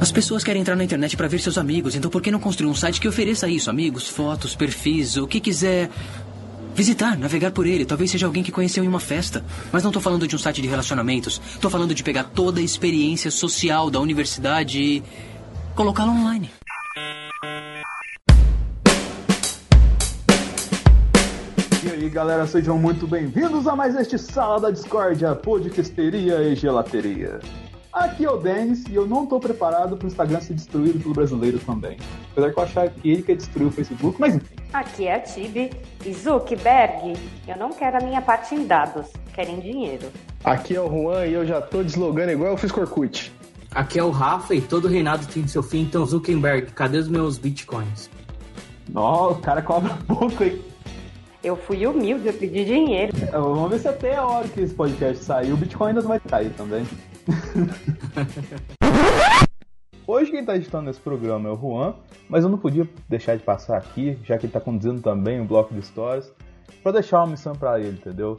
As pessoas querem entrar na internet para ver seus amigos, então por que não construir um site que ofereça isso? Amigos, fotos, perfis, o que quiser. Visitar, navegar por ele. Talvez seja alguém que conheceu em uma festa. Mas não tô falando de um site de relacionamentos. Tô falando de pegar toda a experiência social da universidade e colocá-la online. E aí galera, sejam muito bem-vindos a mais este Sala da Discórdia, podcasteria e gelateria. Aqui é o Denis e eu não tô preparado para o Instagram ser destruído pelo brasileiro também. Apesar que eu achar que ele quer destruir o Facebook, mas enfim. Aqui é a Tibi. E Zuckerberg, eu não quero a minha parte em dados, quero em dinheiro. Aqui é o Juan e eu já tô deslogando igual eu fiz com Orkut. Aqui é o Rafa e todo reinado tem seu fim, então Zuckerberg, cadê os meus bitcoins? Ó, o cara cobra pouco, hein? Eu fui humilde, eu pedi dinheiro. Vamos ver se até a hora que esse podcast sair, o Bitcoin ainda vai cair também. Hoje quem está editando esse programa é o Juan, mas eu não podia deixar de passar aqui, já que ele está conduzindo também um bloco de histórias, para deixar uma missão para ele, entendeu?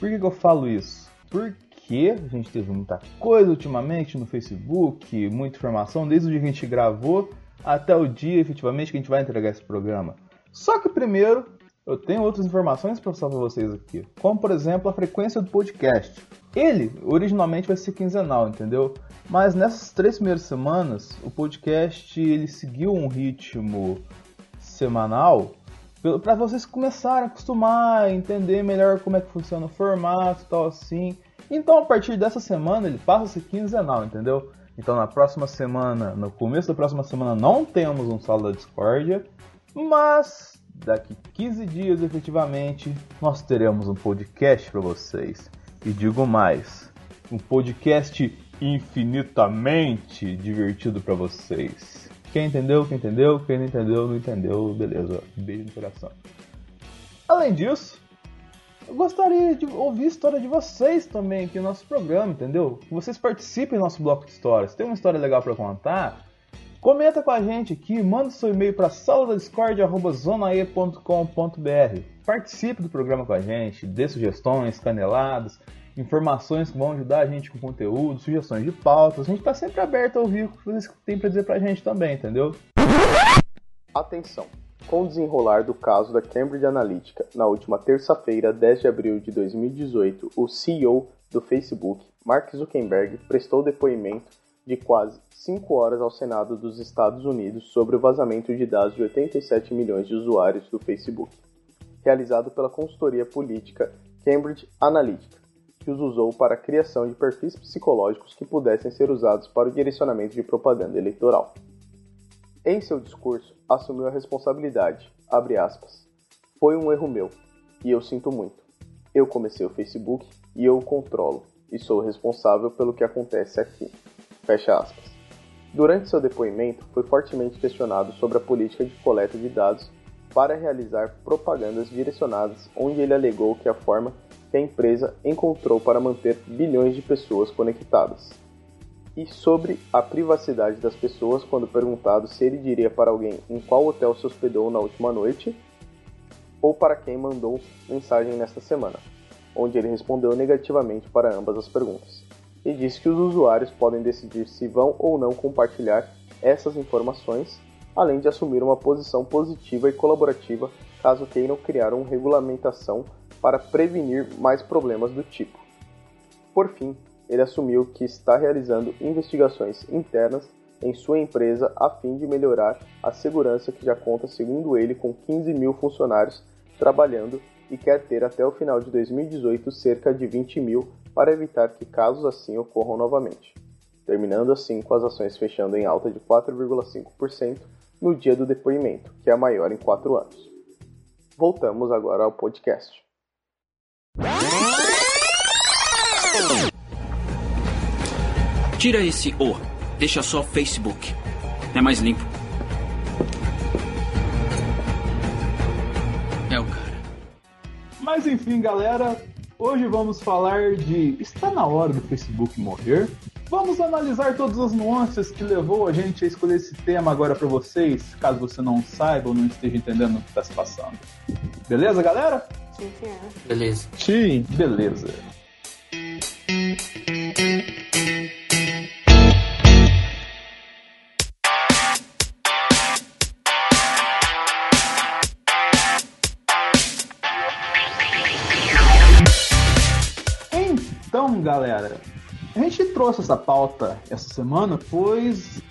Por que, que eu falo isso? Porque a gente teve muita coisa ultimamente no Facebook, muita informação, desde o dia que a gente gravou até o dia efetivamente que a gente vai entregar esse programa. Só que primeiro eu tenho outras informações para passar para vocês aqui, como por exemplo a frequência do podcast. Ele originalmente vai ser quinzenal, entendeu? Mas nessas três primeiras semanas o podcast ele seguiu um ritmo semanal para vocês começarem a acostumar, entender melhor como é que funciona o formato tal assim. Então a partir dessa semana ele passa a ser quinzenal, entendeu? Então na próxima semana, no começo da próxima semana não temos um sala da discórdia, mas daqui 15 dias efetivamente nós teremos um podcast para vocês. E digo mais, um podcast infinitamente divertido para vocês. Quem entendeu, quem entendeu, quem não entendeu, não entendeu, beleza. Beijo no coração. Além disso, eu gostaria de ouvir a história de vocês também aqui no nosso programa, entendeu? Que vocês participem do nosso bloco de histórias. Tem uma história legal para contar? Comenta com a gente aqui, manda seu e-mail para saladadiscord.zonae.com.br. Participe do programa com a gente, dê sugestões, caneladas, informações que vão ajudar a gente com conteúdo, sugestões de pautas. A gente está sempre aberto a ouvir o que vocês têm para dizer para a gente também, entendeu? Atenção! Com o desenrolar do caso da Cambridge Analytica, na última terça-feira, 10 de abril de 2018, o CEO do Facebook, Mark Zuckerberg, prestou depoimento de quase 5 horas ao Senado dos Estados Unidos sobre o vazamento de dados de 87 milhões de usuários do Facebook, realizado pela consultoria política Cambridge Analytica, que os usou para a criação de perfis psicológicos que pudessem ser usados para o direcionamento de propaganda eleitoral. Em seu discurso, assumiu a responsabilidade, aspas, Foi um erro meu, e eu sinto muito. Eu comecei o Facebook e eu o controlo, e sou responsável pelo que acontece aqui. Fecha aspas. Durante seu depoimento, foi fortemente questionado sobre a política de coleta de dados para realizar propagandas direcionadas, onde ele alegou que a forma que a empresa encontrou para manter bilhões de pessoas conectadas. E sobre a privacidade das pessoas quando perguntado se ele diria para alguém em qual hotel se hospedou na última noite ou para quem mandou mensagem nesta semana, onde ele respondeu negativamente para ambas as perguntas e disse que os usuários podem decidir se vão ou não compartilhar essas informações, além de assumir uma posição positiva e colaborativa caso queiram criar uma regulamentação para prevenir mais problemas do tipo. Por fim, ele assumiu que está realizando investigações internas em sua empresa a fim de melhorar a segurança que já conta, segundo ele, com 15 mil funcionários trabalhando e quer ter até o final de 2018 cerca de 20 mil para evitar que casos assim ocorram novamente, terminando assim com as ações fechando em alta de 4,5% no dia do depoimento, que é a maior em quatro anos. Voltamos agora ao podcast. Tira esse O Deixa só Facebook. É mais limpo. É o cara. Mas enfim, galera, hoje vamos falar de está na hora do Facebook morrer. Vamos analisar todas as nuances que levou a gente a escolher esse tema agora para vocês, caso você não saiba ou não esteja entendendo o que está se passando. Beleza, galera? Sim, senhor. Beleza. Sim. Beleza. Trouxe essa pauta essa semana, pois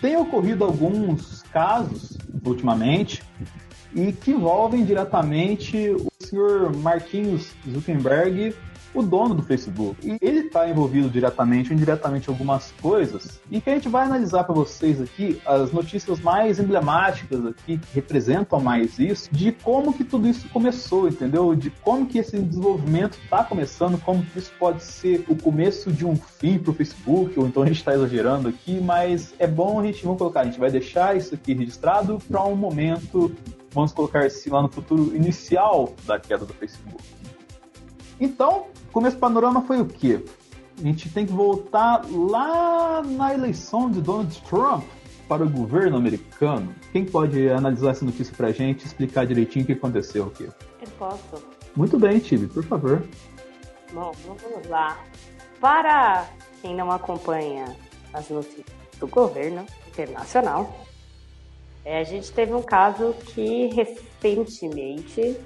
tem ocorrido alguns casos ultimamente e que envolvem diretamente o senhor Marquinhos Zuckerberg, o dono do Facebook. E ele está envolvido diretamente ou indiretamente em algumas coisas e que a gente vai analisar para vocês aqui as notícias mais emblemáticas aqui que representam mais isso, de como que tudo isso começou, entendeu? De como que esse desenvolvimento está começando, como que isso pode ser o começo de um fim para o Facebook, ou então a gente está exagerando aqui, mas é bom a gente, vamos colocar, a gente vai deixar isso aqui registrado para um momento vamos colocar assim lá no futuro inicial da queda do Facebook. Então, o começo do panorama foi o quê? A gente tem que voltar lá na eleição de Donald Trump para o governo americano. Quem pode analisar essa notícia pra gente, explicar direitinho o que aconteceu aqui? Eu posso. Muito bem, Tibi, por favor. Bom, vamos lá. Para quem não acompanha as notícias do governo internacional, é, a gente teve um caso que recentemente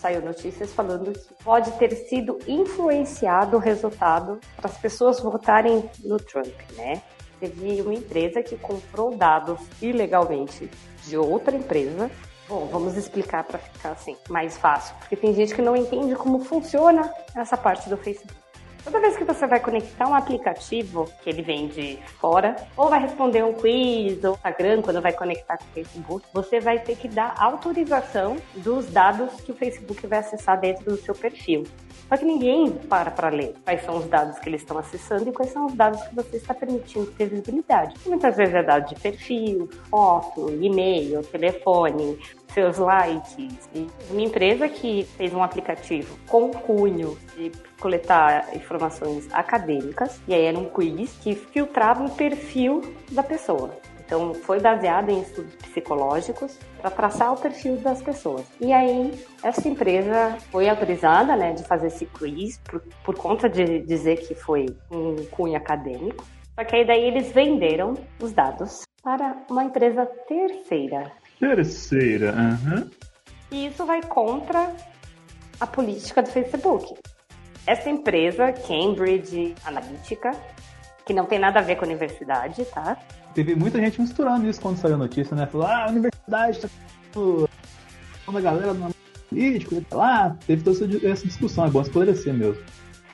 saiu notícias falando que pode ter sido influenciado o resultado para as pessoas votarem no Trump, né? Teve uma empresa que comprou dados ilegalmente de outra empresa. Bom, vamos explicar para ficar assim mais fácil, porque tem gente que não entende como funciona essa parte do Facebook. Toda vez que você vai conectar um aplicativo que ele vem de fora, ou vai responder um quiz ou Instagram quando vai conectar com o Facebook, você vai ter que dar autorização dos dados que o Facebook vai acessar dentro do seu perfil. Só que ninguém para para ler quais são os dados que eles estão acessando e quais são os dados que você está permitindo ter visibilidade. Muitas vezes é dado de perfil, foto, e-mail, telefone, seus likes. E uma empresa que fez um aplicativo com cunho de coletar informações acadêmicas, e aí era um quiz que filtrava o perfil da pessoa. Então, foi baseado em estudos psicológicos para traçar o perfil das pessoas. E aí, essa empresa foi autorizada né, de fazer esse quiz por, por conta de dizer que foi um cunho acadêmico. Só que aí daí eles venderam os dados para uma empresa terceira. Terceira, aham. E isso vai contra a política do Facebook. Essa empresa, Cambridge Analytica, que não tem nada a ver com a universidade, tá? Teve muita gente misturando isso quando saiu a notícia, né? Falou, ah, a universidade tá a galera do político, lá. Teve toda essa discussão, é bom esclarecer mesmo.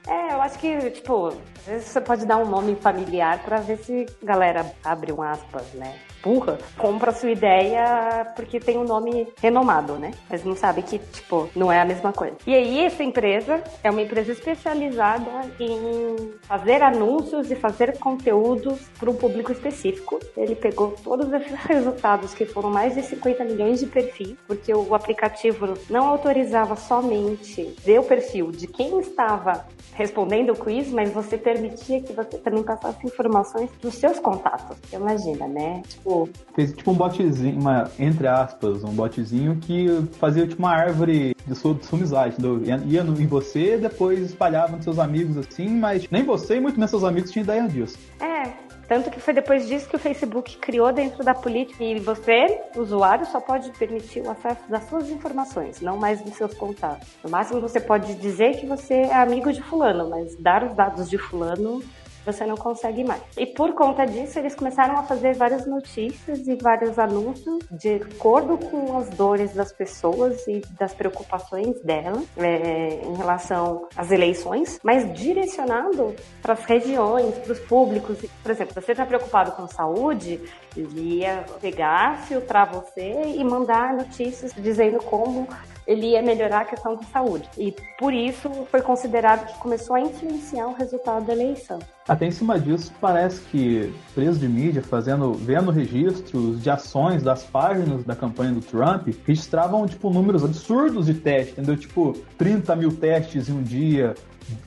É, eu acho que, tipo, às vezes você pode dar um nome familiar pra ver se galera abre um aspas, né? Burra, compra sua ideia porque tem um nome renomado, né? Mas não sabe que, tipo, não é a mesma coisa. E aí, essa empresa é uma empresa especializada em fazer anúncios e fazer conteúdos para um público específico. Ele pegou todos esses resultados, que foram mais de 50 milhões de perfis, porque o aplicativo não autorizava somente ver o perfil de quem estava respondendo o quiz, mas você permitia que você também passasse informações dos seus contatos. Imagina, né? Tipo, Fez tipo um botzinho, uma, entre aspas, um botzinho que fazia tipo uma árvore de sua, de sua amizade? Ia, ia no- em você, depois espalhava nos seus amigos assim, mas nem você e muito menos seus amigos tinham ideia disso. é. Tanto que foi depois disso que o Facebook criou dentro da política e você, usuário, só pode permitir o acesso das suas informações, não mais dos seus contatos. No máximo você pode dizer que você é amigo de fulano, mas dar os dados de fulano você não consegue mais. E por conta disso, eles começaram a fazer várias notícias e vários anúncios de acordo com as dores das pessoas e das preocupações dela é, em relação às eleições, mas direcionado para as regiões, para os públicos. Por exemplo, você está preocupado com saúde, ele ia pegar, filtrar você e mandar notícias dizendo como ele ia melhorar a questão da saúde. E por isso foi considerado que começou a influenciar o resultado da eleição. Até em cima disso, parece que presos de mídia, fazendo, vendo registros de ações das páginas da campanha do Trump, registravam, tipo, números absurdos de testes, entendeu? Tipo, 30 mil testes em um dia,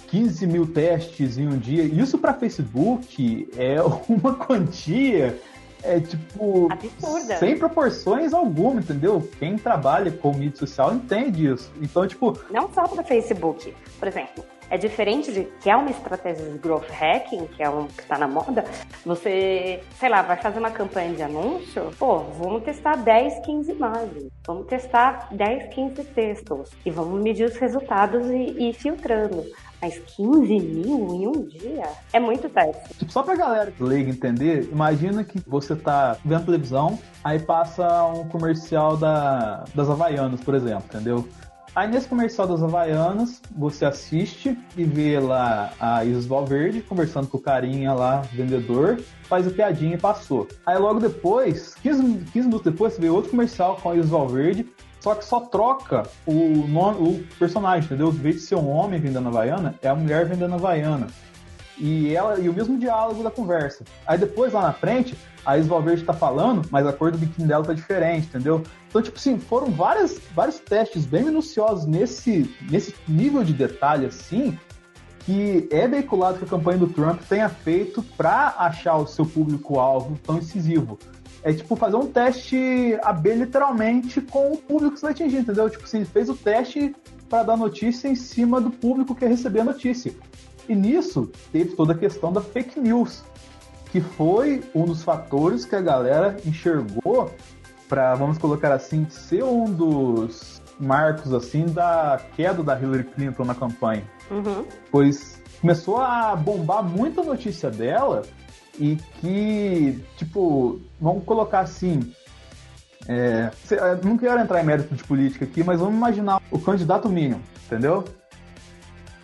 15 mil testes em um dia. Isso para Facebook é uma quantia é tipo. Absurda. Sem proporções alguma, entendeu? Quem trabalha com mídia social entende isso. Então, tipo. Não só para Facebook. Por exemplo, é diferente de que é uma estratégia de growth hacking, que é um que está na moda. Você, sei lá, vai fazer uma campanha de anúncio, pô, vamos testar 10, 15 imagens, vamos testar 10, 15 textos e vamos medir os resultados e ir filtrando. Mas 15 mil em um dia é muito teste. Tipo, só pra galera leiga entender, imagina que você tá vendo televisão, aí passa um comercial da, das Havaianas, por exemplo, entendeu? Aí nesse comercial das Havaianas, você assiste e vê lá a Isis Valverde conversando com o carinha lá, vendedor, faz a piadinha e passou. Aí logo depois, 15, 15 minutos depois, você vê outro comercial com a Isis Valverde só que só troca o, nome, o personagem, entendeu? Em vez de ser um homem vendendo a Havaiana, é a mulher vendendo a Havaiana. E, ela, e o mesmo diálogo da conversa. Aí depois, lá na frente, a Isvalverde tá falando, mas a cor do biquíni dela tá diferente, entendeu? Então, tipo assim, foram várias, vários testes bem minuciosos nesse, nesse nível de detalhe, assim, que é veiculado que a campanha do Trump tenha feito para achar o seu público-alvo tão incisivo é tipo fazer um teste AB literalmente com o público que você vai atingir, entendeu? Tipo assim, fez o teste para dar notícia em cima do público que ia receber a notícia. E nisso teve toda a questão da fake news, que foi um dos fatores que a galera enxergou para, vamos colocar assim, ser um dos marcos assim da queda da Hillary Clinton na campanha. Uhum. Pois começou a bombar muito a notícia dela e que, tipo, vamos colocar assim. É, não quero entrar em mérito de política aqui, mas vamos imaginar o candidato mínimo, entendeu?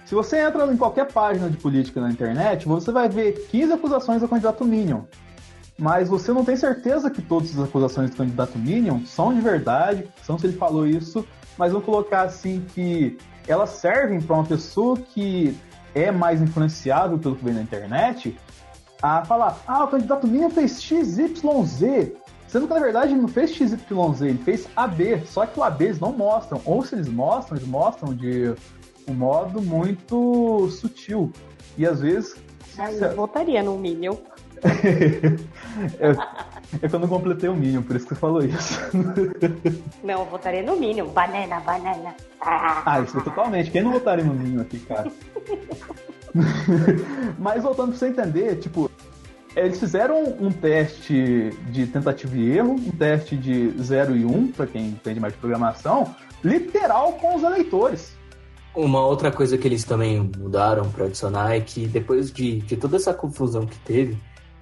Se você entra em qualquer página de política na internet, você vai ver 15 acusações ao candidato Minion. Mas você não tem certeza que todas as acusações do candidato Minion são de verdade, são se ele falou isso, mas vamos colocar assim que elas servem para uma pessoa que é mais influenciável pelo que vem na internet a falar, ah, o candidato Minha fez XYZ, sendo que na verdade ele não fez XYZ, ele fez AB, só que o AB eles não mostram, ou se eles mostram, eles mostram de um modo muito sutil. E às vezes. Eu votaria no Minion. é, é que eu não completei o Minion, por isso que você falou isso. não, eu votaria no Minion. Banana, banana. Ah, isso é totalmente. Quem não votaria no Minion aqui, cara? Mas voltando pra você entender, tipo, eles fizeram um teste de tentativa e erro, um teste de 0 e 1, um, para quem entende mais de programação, literal com os eleitores. Uma outra coisa que eles também mudaram para adicionar é que depois de, de toda essa confusão que teve,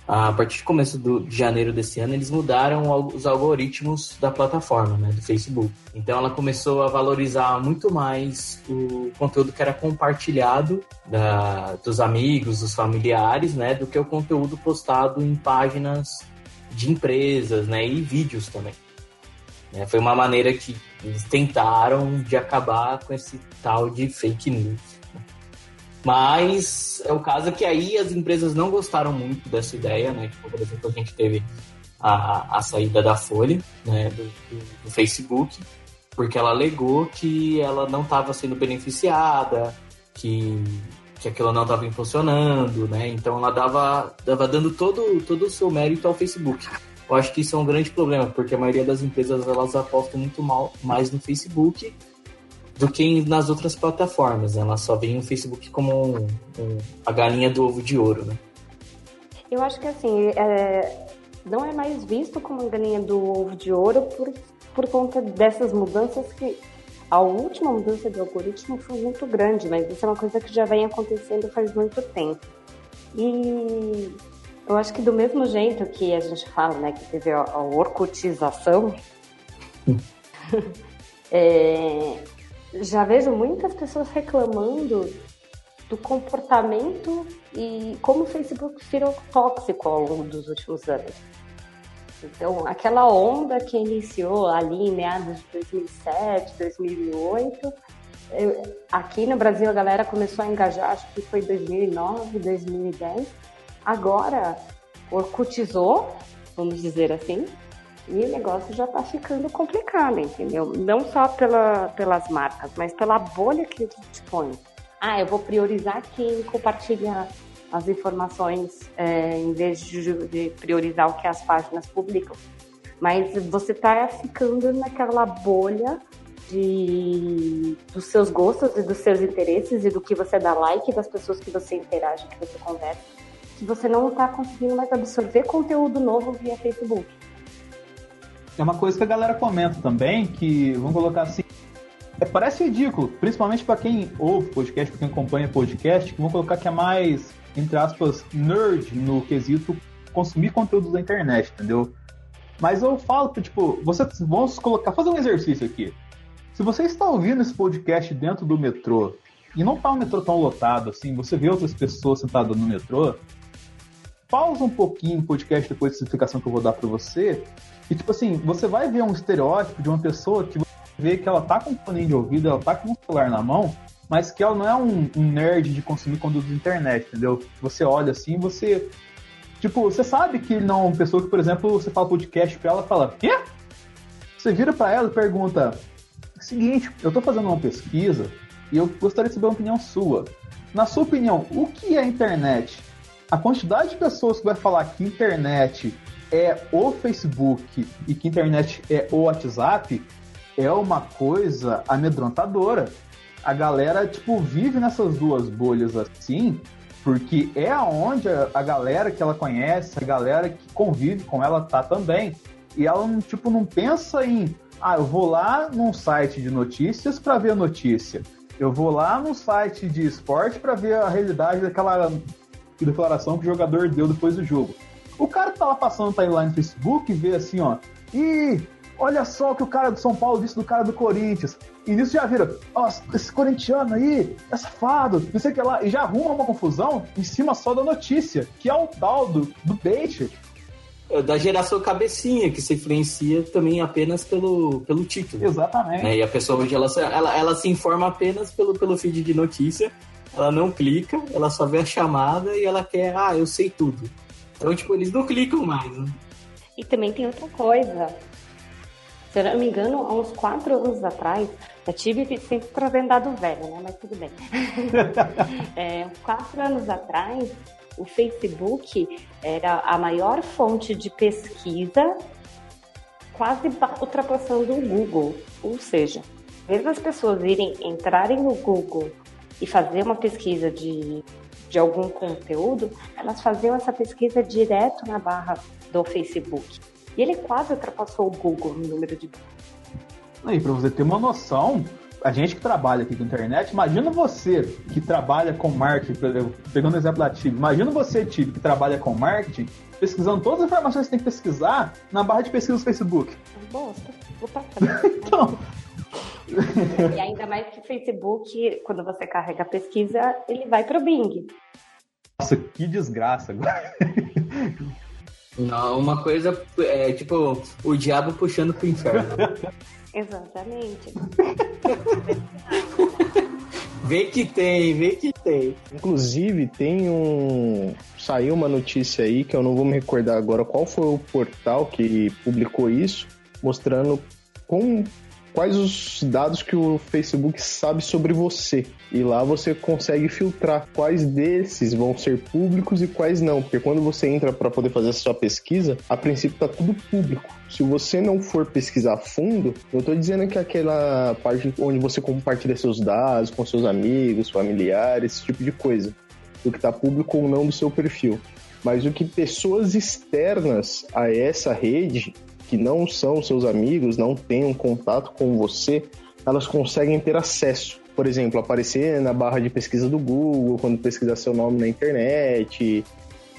a partir do começo do, de janeiro desse ano, eles mudaram os algoritmos da plataforma, né, do Facebook. Então ela começou a valorizar muito mais o conteúdo que era compartilhado da, dos amigos, dos familiares, né, do que o conteúdo postado em páginas de empresas, né, e vídeos também. É, foi uma maneira que eles tentaram de acabar com esse tal de fake news. Mas é o caso que aí as empresas não gostaram muito dessa ideia, né? Tipo, por exemplo, a gente teve a, a saída da Folha, né, do, do, do Facebook, porque ela alegou que ela não estava sendo beneficiada, que, que aquilo não estava funcionando, né? Então ela dava, dava dando todo, todo o seu mérito ao Facebook. Eu acho que isso é um grande problema, porque a maioria das empresas elas apostam muito mal, mais no Facebook do que nas outras plataformas. Né? Ela só vê o Facebook como um, um, a galinha do ovo de ouro, né? Eu acho que assim, é, não é mais visto como a galinha do ovo de ouro por, por conta dessas mudanças que a última mudança do algoritmo foi muito grande, mas isso é uma coisa que já vem acontecendo faz muito tempo. E eu acho que do mesmo jeito que a gente fala, né, que teve a, a orcutização, é, já vejo muitas pessoas reclamando do comportamento e como o Facebook virou tóxico ao longo dos últimos anos. Então, aquela onda que iniciou ali em meados de 2007, 2008, eu, aqui no Brasil a galera começou a engajar, acho que foi 2009, 2010. Agora, orcutizou, vamos dizer assim, e o negócio já está ficando complicado, entendeu? Não só pela, pelas marcas, mas pela bolha que eles dispõem. Ah, eu vou priorizar quem compartilha as informações é, em vez de, de, priorizar o que as páginas publicam. Mas você está ficando naquela bolha de, dos seus gostos e dos seus interesses e do que você dá like, das pessoas que você interage, que você conversa, que você não está conseguindo mais absorver conteúdo novo via Facebook. É uma coisa que a galera comenta também, que vamos colocar assim, é, parece ridículo, principalmente para quem ouve podcast, para quem acompanha podcast, que vão colocar que é mais entre aspas, nerd no quesito consumir conteúdo da internet, entendeu? Mas eu falo que, tipo, você, vamos colocar, fazer um exercício aqui. Se você está ouvindo esse podcast dentro do metrô e não está um metrô tão lotado assim, você vê outras pessoas sentadas no metrô, pausa um pouquinho o podcast depois da explicação que eu vou dar para você e, tipo assim, você vai ver um estereótipo de uma pessoa que você vê que ela tá com um fone de ouvido, ela tá com um celular na mão mas que ela não é um, um nerd de consumir conteúdo da internet, entendeu? Você olha assim, você. Tipo, você sabe que não é uma pessoa que, por exemplo, você fala podcast pra ela fala, quê? Você vira para ela e pergunta: seguinte, eu tô fazendo uma pesquisa e eu gostaria de saber uma opinião sua. Na sua opinião, o que é internet? A quantidade de pessoas que vai falar que internet é o Facebook e que internet é o WhatsApp é uma coisa amedrontadora a galera, tipo, vive nessas duas bolhas assim, porque é aonde a, galera que ela conhece, a galera que convive com ela tá também. E ela, tipo, não pensa em, ah, eu vou lá num site de notícias para ver a notícia. Eu vou lá num site de esporte para ver a realidade daquela declaração que o jogador deu depois do jogo. O cara que tá lá passando no timeline no Facebook vê assim, ó, e olha só o que o cara do São Paulo disse do cara do Corinthians. E nisso já vira, ó, oh, esse corintiano aí é safado, não sei o que lá. E já arruma uma confusão em cima só da notícia, que é o tal do, do bait. É da geração cabecinha, que se influencia também apenas pelo, pelo título. Exatamente. Né? E a pessoa hoje, ela, ela, ela se informa apenas pelo, pelo feed de notícia, ela não clica, ela só vê a chamada e ela quer, ah, eu sei tudo. Então, tipo, eles não clicam mais, né? E também tem outra coisa. Se eu não me engano, há uns quatro anos atrás, eu tive sempre trazendo dado velho, né? Mas tudo bem. é, quatro anos atrás, o Facebook era a maior fonte de pesquisa, quase ultrapassando o Google. Ou seja, mesmo as pessoas irem entrarem no Google e fazer uma pesquisa de, de algum conteúdo, elas faziam essa pesquisa direto na barra do Facebook. E ele quase ultrapassou o Google no número de. Aí, para você ter uma noção, a gente que trabalha aqui com internet, imagina você que trabalha com marketing, pegando o exemplo da TIB, imagina você, TIB, que trabalha com marketing, pesquisando todas as informações que você tem que pesquisar na barra de pesquisa do Facebook. Bosta, vou passar. então. E ainda mais que o Facebook, quando você carrega a pesquisa, ele vai para o Bing. Nossa, que desgraça agora. Não, uma coisa é tipo o diabo puxando pro inferno. Exatamente. vê que tem, vê que tem. Inclusive, tem um. Saiu uma notícia aí que eu não vou me recordar agora qual foi o portal que publicou isso, mostrando com quais os dados que o Facebook sabe sobre você. E lá você consegue filtrar quais desses vão ser públicos e quais não. Porque quando você entra para poder fazer a sua pesquisa, a princípio está tudo público. Se você não for pesquisar a fundo, eu estou dizendo que aquela parte onde você compartilha seus dados com seus amigos, familiares, esse tipo de coisa. O que está público ou não do seu perfil. Mas o que pessoas externas a essa rede que não são seus amigos, não tenham contato com você, elas conseguem ter acesso. Por exemplo, aparecer na barra de pesquisa do Google, quando pesquisar seu nome na internet.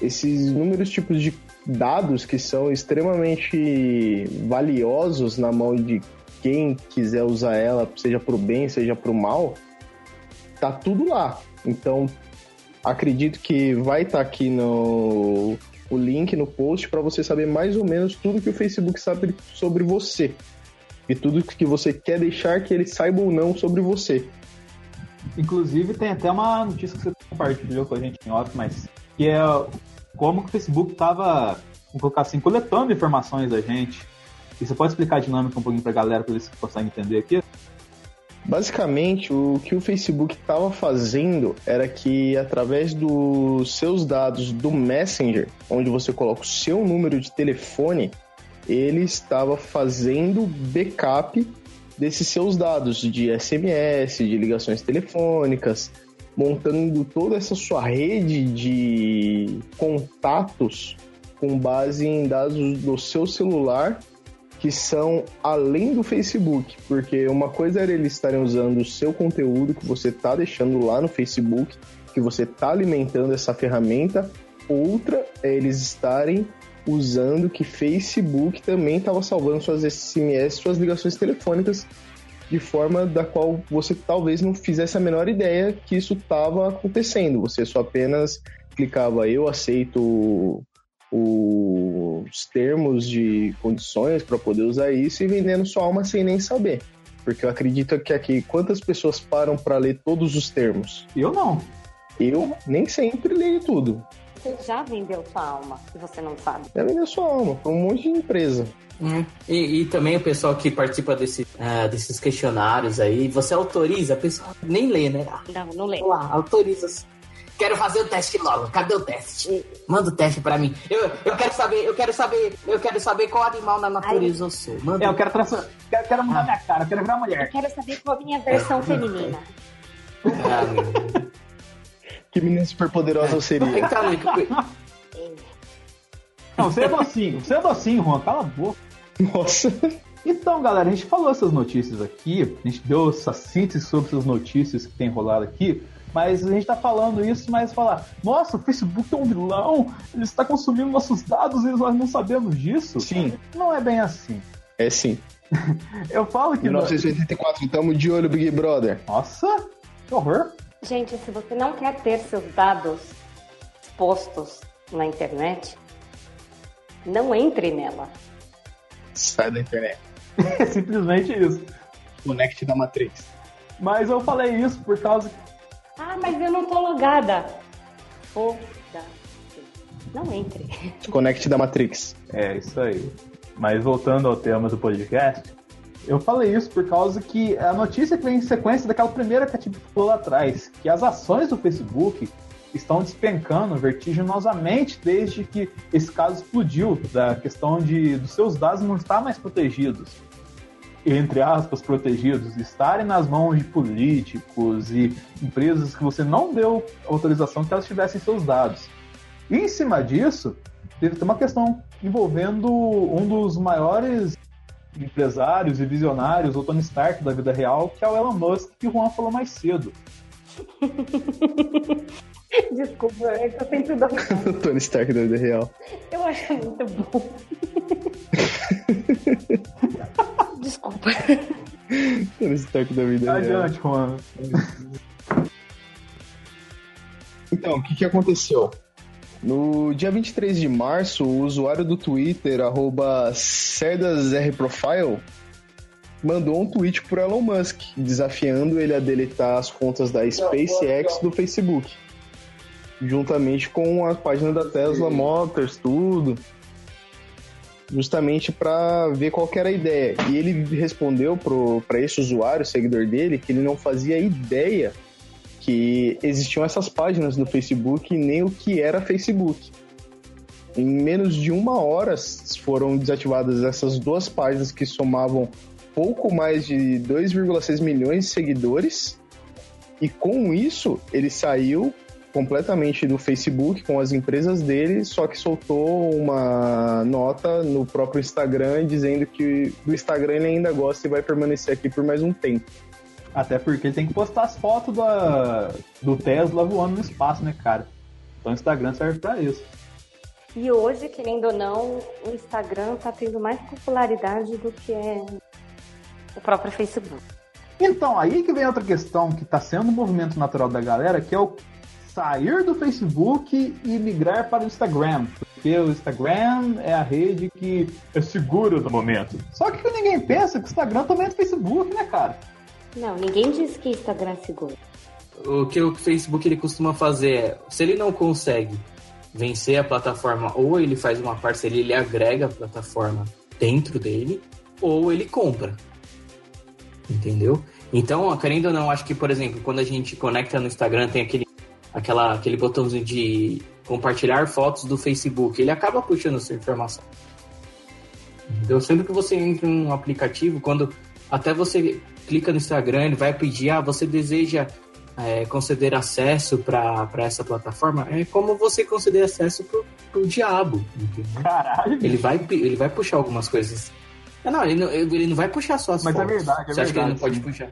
Esses inúmeros tipos de dados que são extremamente valiosos na mão de quem quiser usar ela, seja para o bem, seja para o mal, tá tudo lá. Então, acredito que vai estar tá aqui no o link no post para você saber mais ou menos tudo que o Facebook sabe sobre você. E tudo que você quer deixar que ele saiba ou não sobre você. Inclusive, tem até uma notícia que você compartilhou com a gente em off, mas que é como que o Facebook estava, vamos colocar assim, coletando informações da gente. E você pode explicar a dinâmica um pouquinho para a galera, para eles conseguem entender aqui? Basicamente, o que o Facebook estava fazendo era que, através dos seus dados do Messenger, onde você coloca o seu número de telefone, ele estava fazendo backup desses seus dados de SMS, de ligações telefônicas, montando toda essa sua rede de contatos com base em dados do seu celular que são além do Facebook, porque uma coisa era eles estarem usando o seu conteúdo que você está deixando lá no Facebook, que você está alimentando essa ferramenta, outra é eles estarem usando que Facebook também estava salvando suas SMS, suas ligações telefônicas, de forma da qual você talvez não fizesse a menor ideia que isso estava acontecendo. Você só apenas clicava eu aceito os termos de condições para poder usar isso e vendendo sua alma sem nem saber. Porque eu acredito que aqui, quantas pessoas param para ler todos os termos? Eu não. Eu nem sempre leio tudo. Você já vendeu sua alma e você não sabe. Já vendeu sua alma para um monte de empresa. Hum. E, e, também o pessoal que participa desse, uh, desses questionários aí, você autoriza, a pessoa nem lê, né? Não, não lê. Lá, autoriza Quero fazer o teste logo. Cadê o teste? Manda o teste pra mim. Eu, eu quero saber, eu quero saber, eu quero saber qual animal na natureza Ai. eu sou. Manda. É, eu quero traçar, quero, quero mudar ah. minha cara, eu quero virar mulher. Eu quero saber qual a minha versão feminina. Ah, que menina super poderosa eu seria. Então, Não, você é docinho, você é docinho, Juan, cala a boca. Nossa. Então, galera, a gente falou essas notícias aqui, a gente deu essa síntese sobre essas notícias que tem rolado aqui. Mas a gente tá falando isso, mas falar, nossa, o Facebook é um vilão, ele está consumindo nossos dados e nós não sabemos disso. Sim. Não é bem assim. É sim. Eu falo que. 1984, estamos de olho, Big Brother. Nossa, que horror. Gente, se você não quer ter seus dados expostos na internet, não entre nela. Sai da internet. É simplesmente isso. Conecte da Matrix. Mas eu falei isso por causa ah, mas eu não tô logada. Foda. Não entre. Conecte da Matrix. É, isso aí. Mas voltando ao tema do podcast, eu falei isso por causa que a notícia que vem em sequência daquela primeira que a gente falou lá atrás, que as ações do Facebook estão despencando vertiginosamente desde que esse caso explodiu, da questão de dos seus dados não estar mais protegidos entre aspas, protegidos, estarem nas mãos de políticos e empresas que você não deu autorização que elas tivessem seus dados. E em cima disso, teve uma questão envolvendo um dos maiores empresários e visionários, o Tony Stark da vida real, que é o Elon Musk, que o Juan falou mais cedo. Desculpa, é que eu sempre dou. o Tony Stark da vida real. Eu acho muito bom. Desculpa. Tony Stark da vida Adiante, real. Juan. Então, o que, que aconteceu? No dia 23 de março, o usuário do Twitter, arroba CerdasRProfile, mandou um tweet pro Elon Musk, desafiando ele a deletar as contas da SpaceX do Facebook juntamente com a página da Tesla Motors, tudo, justamente para ver qual era a ideia. E ele respondeu para esse usuário, seguidor dele, que ele não fazia ideia que existiam essas páginas no Facebook nem o que era Facebook. Em menos de uma hora foram desativadas essas duas páginas que somavam pouco mais de 2,6 milhões de seguidores. E com isso, ele saiu completamente do Facebook com as empresas dele, só que soltou uma nota no próprio Instagram dizendo que do Instagram ele ainda gosta e vai permanecer aqui por mais um tempo. Até porque ele tem que postar as fotos da, do Tesla voando no espaço, né, cara? Então o Instagram serve para isso. E hoje, querendo ou não, o Instagram tá tendo mais popularidade do que é o próprio Facebook. Então, aí que vem outra questão que está sendo um movimento natural da galera, que é o sair do Facebook e migrar para o Instagram. porque o Instagram é a rede que é segura no momento. Só que ninguém pensa que o Instagram também é do Facebook, né, cara? Não, ninguém disse que Instagram é seguro. O que o Facebook ele costuma fazer é, se ele não consegue vencer a plataforma, ou ele faz uma parceria, ele agrega a plataforma dentro dele, ou ele compra. Entendeu? Então, querendo ou não, acho que, por exemplo, quando a gente conecta no Instagram, tem aquele, aquela, aquele botãozinho de compartilhar fotos do Facebook, ele acaba puxando essa informação. Entendeu? Sempre que você entra em um aplicativo, quando até você clica no Instagram, ele vai pedir, ah, você deseja é, conceder acesso para essa plataforma, é como você conceder acesso pro, pro diabo. Entendeu? Caralho. Ele vai, ele vai puxar algumas coisas. Ah, não, ele não, ele não vai puxar só as Mas é fotos. verdade, é Você acha que ele não verdade, pode sim. puxar?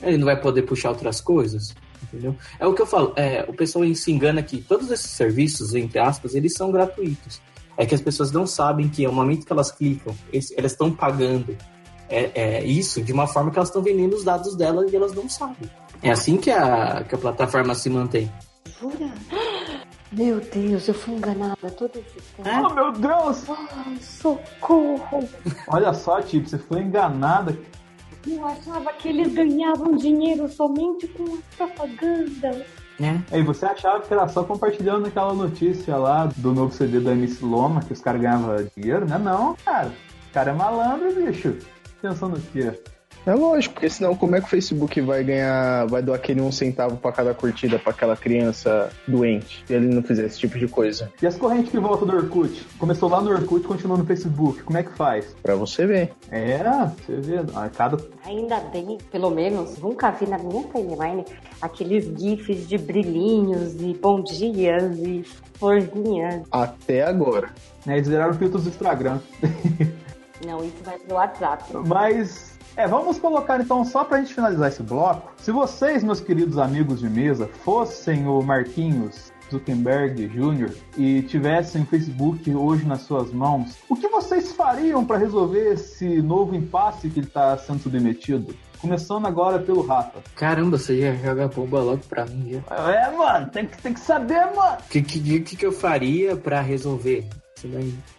Ele não vai poder puxar outras coisas? Entendeu? É o que eu falo, é, o pessoal se engana que todos esses serviços, entre aspas, eles são gratuitos. É que as pessoas não sabem que ao momento que elas clicam, esse- elas estão pagando é, é, isso de uma forma que elas estão vendendo os dados delas e elas não sabem. É assim que a, que a plataforma se mantém. Jura? Meu Deus, eu fui enganada todo esse tempo. Oh, meu Deus! Ai, socorro! Olha só, tipo, você foi enganada. Eu achava que eles ganhavam dinheiro somente com a propaganda. Né? Aí você achava que era só compartilhando aquela notícia lá do novo CD da MC Loma, que os caras ganhavam dinheiro, né? Não, cara. O cara é malandro, bicho. Pensando o quê? É lógico, porque senão como é que o Facebook vai ganhar, vai doar aquele um centavo pra cada curtida pra aquela criança doente se ele não fizer esse tipo de coisa? E as correntes que voltam do Orkut? Começou lá no Orkut, continua no Facebook. Como é que faz? Pra você ver. É, você vê. A cada Ainda bem, pelo menos, nunca vi na minha timeline aqueles gifs de brilhinhos e bom dias e florzinhas. Até agora. né, eles viraram filtros do Instagram. Não, isso vai pro WhatsApp. Mas, é, vamos colocar então, só pra gente finalizar esse bloco. Se vocês, meus queridos amigos de mesa, fossem o Marquinhos Zuckerberg Jr. e tivessem o Facebook hoje nas suas mãos, o que vocês fariam pra resolver esse novo impasse que ele tá sendo submetido? Começando agora pelo Rafa. Caramba, você já joga bomba logo pra mim, já. É, mano, tem que, tem que saber, mano. O que, que, que, que eu faria pra resolver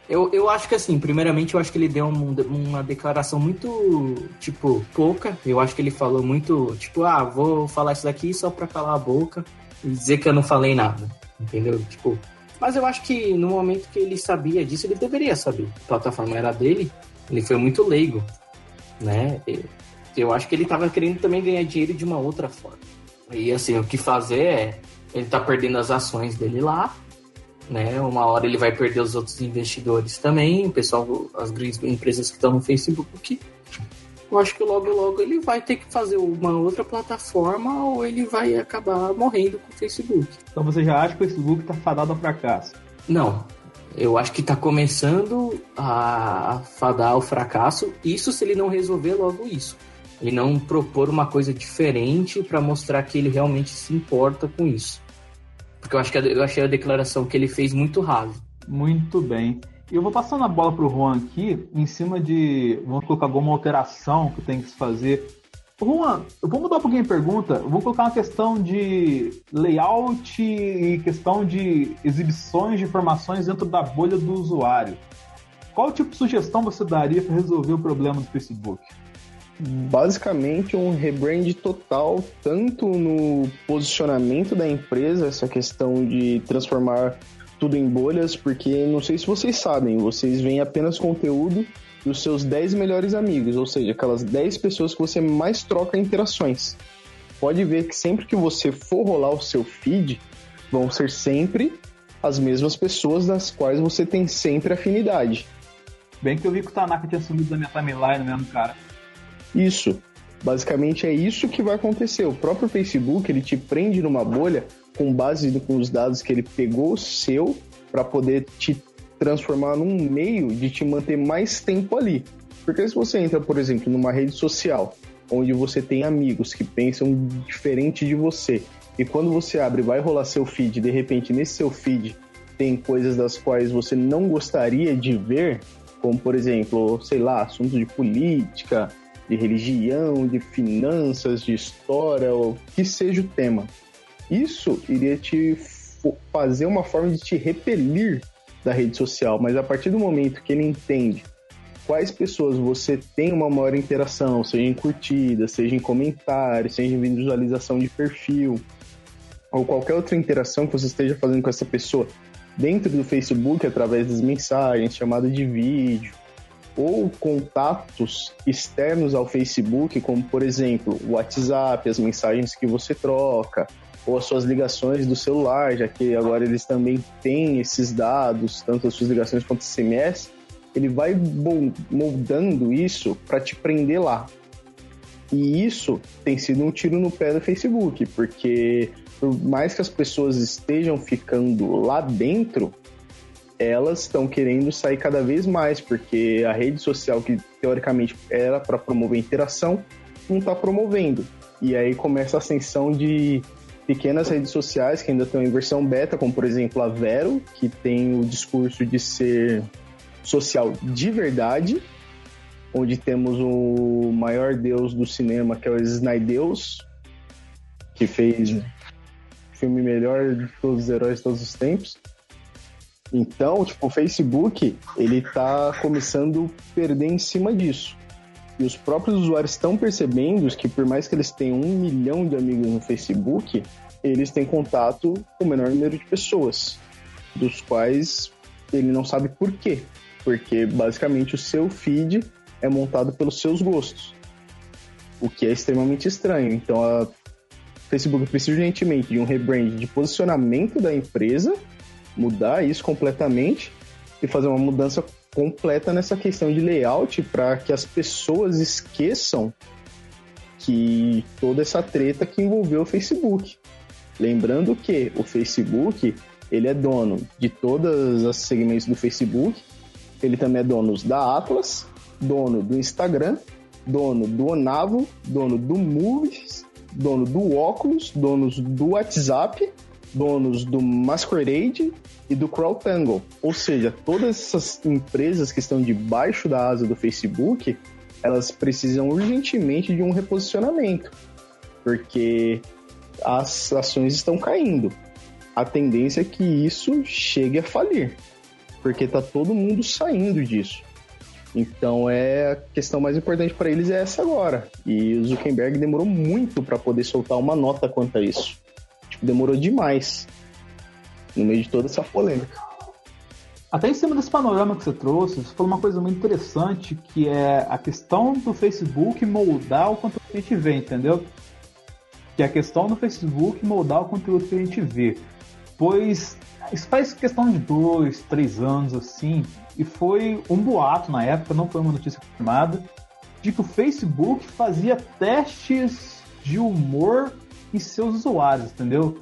Eu, eu acho que assim, primeiramente eu acho que ele deu um- uma declaração muito, tipo, pouca. Eu acho que ele falou muito, tipo, ah, vou falar isso daqui só pra calar a boca e dizer que eu não falei nada. Entendeu? Tipo. Mas eu acho que no momento que ele sabia disso, ele deveria saber. A plataforma era dele, ele foi muito leigo, né? Eu, acho que ele tava querendo também ganhar dinheiro de uma outra forma. E assim, o que fazer é. Ele tá perdendo as ações dele lá, né? Uma hora ele vai perder os outros investidores também, o pessoal, as grandes empresas que estão no Facebook. Eu acho que logo logo ele vai ter que fazer uma outra plataforma ou ele vai acabar morrendo com o Facebook. Então você já acha que o Facebook tá fadado ao fracasso? Não. Eu acho que tá começando a fadar o fracasso. Isso se ele não resolver logo isso. Ele não propor uma coisa diferente para mostrar que ele realmente se importa com isso. Porque eu acho que eu achei a declaração que ele fez muito raso. Muito bem. Eu vou passando a bola pro Juan aqui, em cima de. Vamos colocar alguma alteração que tem que se fazer. Juan, eu vou mudar um pouquinho a pergunta. Vou colocar uma questão de layout e questão de exibições de informações dentro da bolha do usuário. Qual tipo de sugestão você daria para resolver o problema do Facebook? Basicamente um rebrand total, tanto no posicionamento da empresa, essa questão de transformar tudo em bolhas, porque não sei se vocês sabem, vocês veem apenas conteúdo dos seus 10 melhores amigos, ou seja, aquelas 10 pessoas que você mais troca interações. Pode ver que sempre que você for rolar o seu feed, vão ser sempre as mesmas pessoas das quais você tem sempre afinidade. Bem que eu vi que o Tanaka tinha sumido da minha timeline mesmo, cara. Isso. Basicamente é isso que vai acontecer. O próprio Facebook ele te prende numa bolha com base no- com os dados que ele pegou seu para poder te transformar num meio de te manter mais tempo ali. Porque se você entra, por exemplo, numa rede social onde você tem amigos que pensam diferente de você e quando você abre vai rolar seu feed, de repente nesse seu feed tem coisas das quais você não gostaria de ver, como por exemplo, sei lá, assuntos de política, de religião, de finanças, de história, ou que seja o tema. Isso iria te fazer uma forma de te repelir da rede social, mas a partir do momento que ele entende quais pessoas você tem uma maior interação, seja em curtida, seja em comentários, seja em visualização de perfil, ou qualquer outra interação que você esteja fazendo com essa pessoa dentro do Facebook, através das mensagens, chamada de vídeo, ou contatos externos ao Facebook, como por exemplo o WhatsApp, as mensagens que você troca, ou as suas ligações do celular, já que agora eles também têm esses dados, tanto as suas ligações quanto SMS, ele vai moldando isso para te prender lá. E isso tem sido um tiro no pé do Facebook, porque por mais que as pessoas estejam ficando lá dentro, elas estão querendo sair cada vez mais, porque a rede social que teoricamente era para promover interação, não está promovendo. E aí começa a ascensão de pequenas redes sociais que ainda estão em versão beta, como por exemplo a Vero, que tem o discurso de ser social de verdade, onde temos o maior deus do cinema, que é o Snydeus, que fez o filme melhor de todos os heróis de todos os tempos. Então, tipo, o Facebook, ele tá começando a perder em cima disso. E os próprios usuários estão percebendo que por mais que eles tenham um milhão de amigos no Facebook, eles têm contato com o menor número de pessoas, dos quais ele não sabe por quê porque basicamente o seu feed é montado pelos seus gostos, o que é extremamente estranho. Então a Facebook precisa urgentemente de um rebrand de posicionamento da empresa, mudar isso completamente e fazer uma mudança completa nessa questão de layout para que as pessoas esqueçam que toda essa treta que envolveu o Facebook. Lembrando que o Facebook ele é dono de todos os segmentos do Facebook ele também é dono da Atlas, dono do Instagram, dono do Onavo, dono do Movies, dono do Oculus, donos do WhatsApp, donos do Masquerade e do CrowdTangle. Ou seja, todas essas empresas que estão debaixo da asa do Facebook, elas precisam urgentemente de um reposicionamento, porque as ações estão caindo. A tendência é que isso chegue a falir porque tá todo mundo saindo disso. Então é a questão mais importante para eles é essa agora. E o Zuckerberg demorou muito para poder soltar uma nota quanto a isso. Demorou demais no meio de toda essa polêmica. Até em cima desse panorama que você trouxe, você falou uma coisa muito interessante, que é a questão do Facebook moldar o conteúdo que a gente vê, entendeu? Que é a questão do Facebook moldar o conteúdo que a gente vê. Pois isso faz questão de dois, três anos assim, e foi um boato na época, não foi uma notícia confirmada, de que o Facebook fazia testes de humor em seus usuários, entendeu?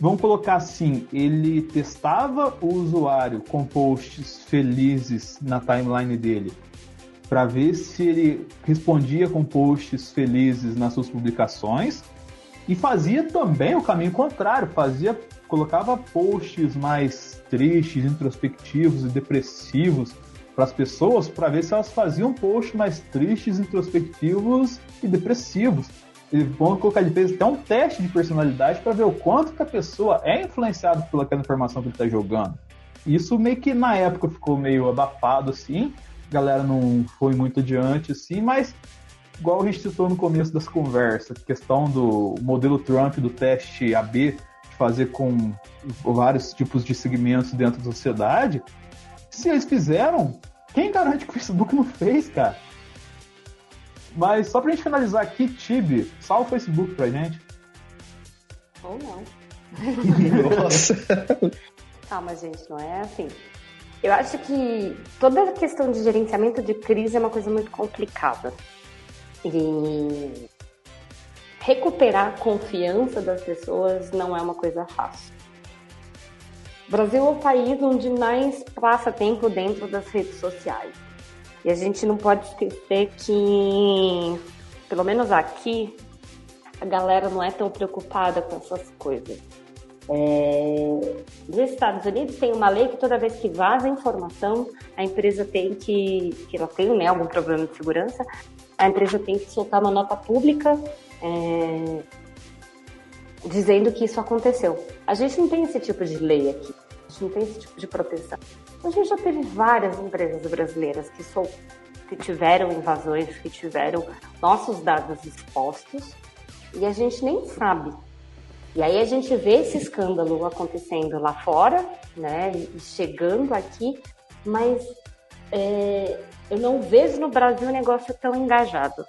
Vamos colocar assim, ele testava o usuário com posts felizes na timeline dele, para ver se ele respondia com posts felizes nas suas publicações e fazia também o caminho contrário, fazia colocava posts mais tristes, introspectivos e depressivos para as pessoas para ver se elas faziam posts mais tristes, introspectivos e depressivos. Eles vão colocar de vez até um teste de personalidade para ver o quanto que a pessoa é influenciada pelaquela informação que ele está jogando. Isso meio que na época ficou meio abafado assim, a galera não foi muito adiante assim, mas igual a gente citou no começo das conversas, questão do modelo Trump do teste AB fazer com vários tipos de segmentos dentro da sociedade, se eles fizeram, quem garante que o Facebook não fez, cara? Mas só pra gente finalizar aqui, Tibi, salva o Facebook pra gente. Ou não. Nossa. Calma, gente, não é assim. Eu acho que toda a questão de gerenciamento de crise é uma coisa muito complicada. E recuperar a confiança das pessoas não é uma coisa fácil. O Brasil é o país onde mais passa tempo dentro das redes sociais. E a gente não pode esquecer que, pelo menos aqui, a galera não é tão preocupada com essas coisas. É... Nos Estados Unidos tem uma lei que toda vez que vaza informação, a empresa tem que, que ela tem né, algum problema de segurança, a empresa tem que soltar uma nota pública é, dizendo que isso aconteceu. A gente não tem esse tipo de lei aqui. A gente não tem esse tipo de proteção. A gente já teve várias empresas brasileiras que, sou, que tiveram invasões, que tiveram nossos dados expostos e a gente nem sabe. E aí a gente vê esse escândalo acontecendo lá fora, né, e chegando aqui, mas é, eu não vejo no Brasil um negócio tão engajado.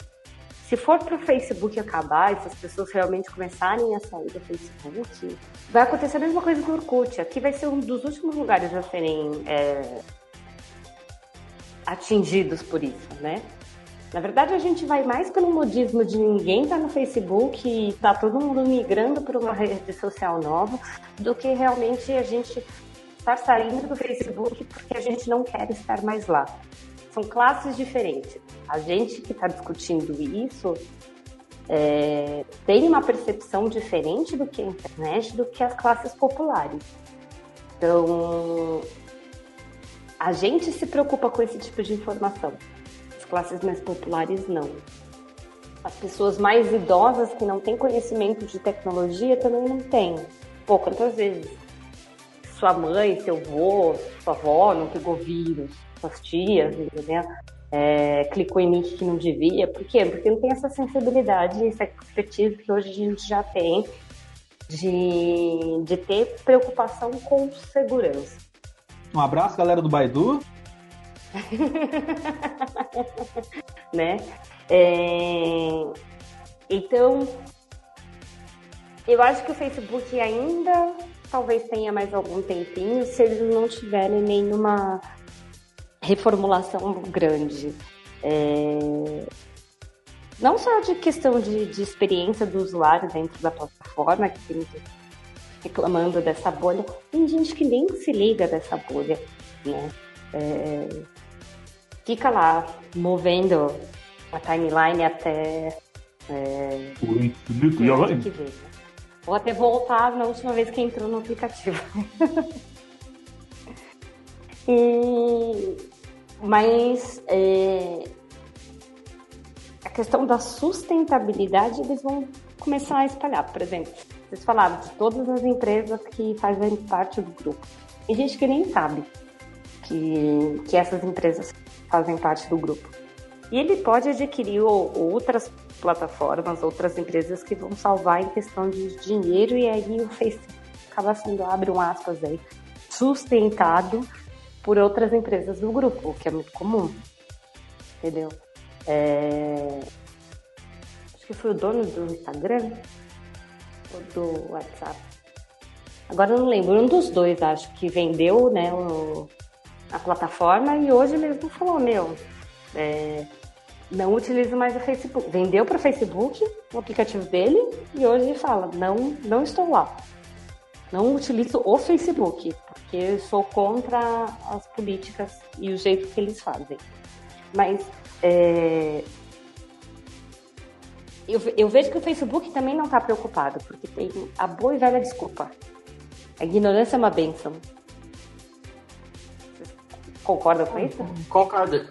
Se for para o Facebook acabar e se as pessoas realmente começarem a sair do Facebook, vai acontecer a mesma coisa no Orkut. Aqui vai ser um dos últimos lugares a serem é, atingidos por isso, né? Na verdade, a gente vai mais pelo modismo de ninguém tá no Facebook e tá todo mundo migrando para uma rede social nova, do que realmente a gente estar saindo do Facebook porque a gente não quer estar mais lá. São classes diferentes. A gente que está discutindo isso é, tem uma percepção diferente do que a internet, do que as classes populares. Então, a gente se preocupa com esse tipo de informação. As classes mais populares não. As pessoas mais idosas que não têm conhecimento de tecnologia também não têm. Pô, quantas vezes sua mãe, seu avô, sua avó não pegou vírus? Suas tias, entendeu? É, clicou em link que não devia. Por quê? Porque não tem essa sensibilidade, essa expertise que hoje a gente já tem de, de ter preocupação com segurança. Um abraço, galera do Baidu. né? É... Então, eu acho que o Facebook ainda talvez tenha mais algum tempinho se eles não tiverem nenhuma reformulação grande. É... Não só de questão de, de, experiência do usuário dentro da plataforma, que tem reclamando dessa bolha, tem gente que nem se liga dessa bolha, né? É... Fica lá, movendo a timeline até. É... O infinito e além. Vou até voltar na última vez que entrou no aplicativo. e mas é, a questão da sustentabilidade eles vão começar a espalhar. Por exemplo, vocês falaram de todas as empresas que fazem parte do grupo. Tem gente que nem sabe que, que essas empresas fazem parte do grupo. E ele pode adquirir outras plataformas, outras empresas que vão salvar em questão de dinheiro e aí o Facebook acaba sendo, abre um aspas aí, sustentado por outras empresas do grupo, o que é muito comum. Entendeu? É... Acho que foi o dono do Instagram ou do WhatsApp. Agora eu não lembro, um dos dois acho que vendeu né, a plataforma e hoje mesmo falou, meu, é... não utilizo mais o Facebook. Vendeu para o Facebook o aplicativo dele e hoje fala, não, não estou lá. Não utilizo o Facebook, porque eu sou contra as políticas e o jeito que eles fazem. Mas é, eu, eu, vejo que o Facebook também não está preocupado, porque tem a boa e velha desculpa. A ignorância é uma bênção. Concorda com isso? Concordo.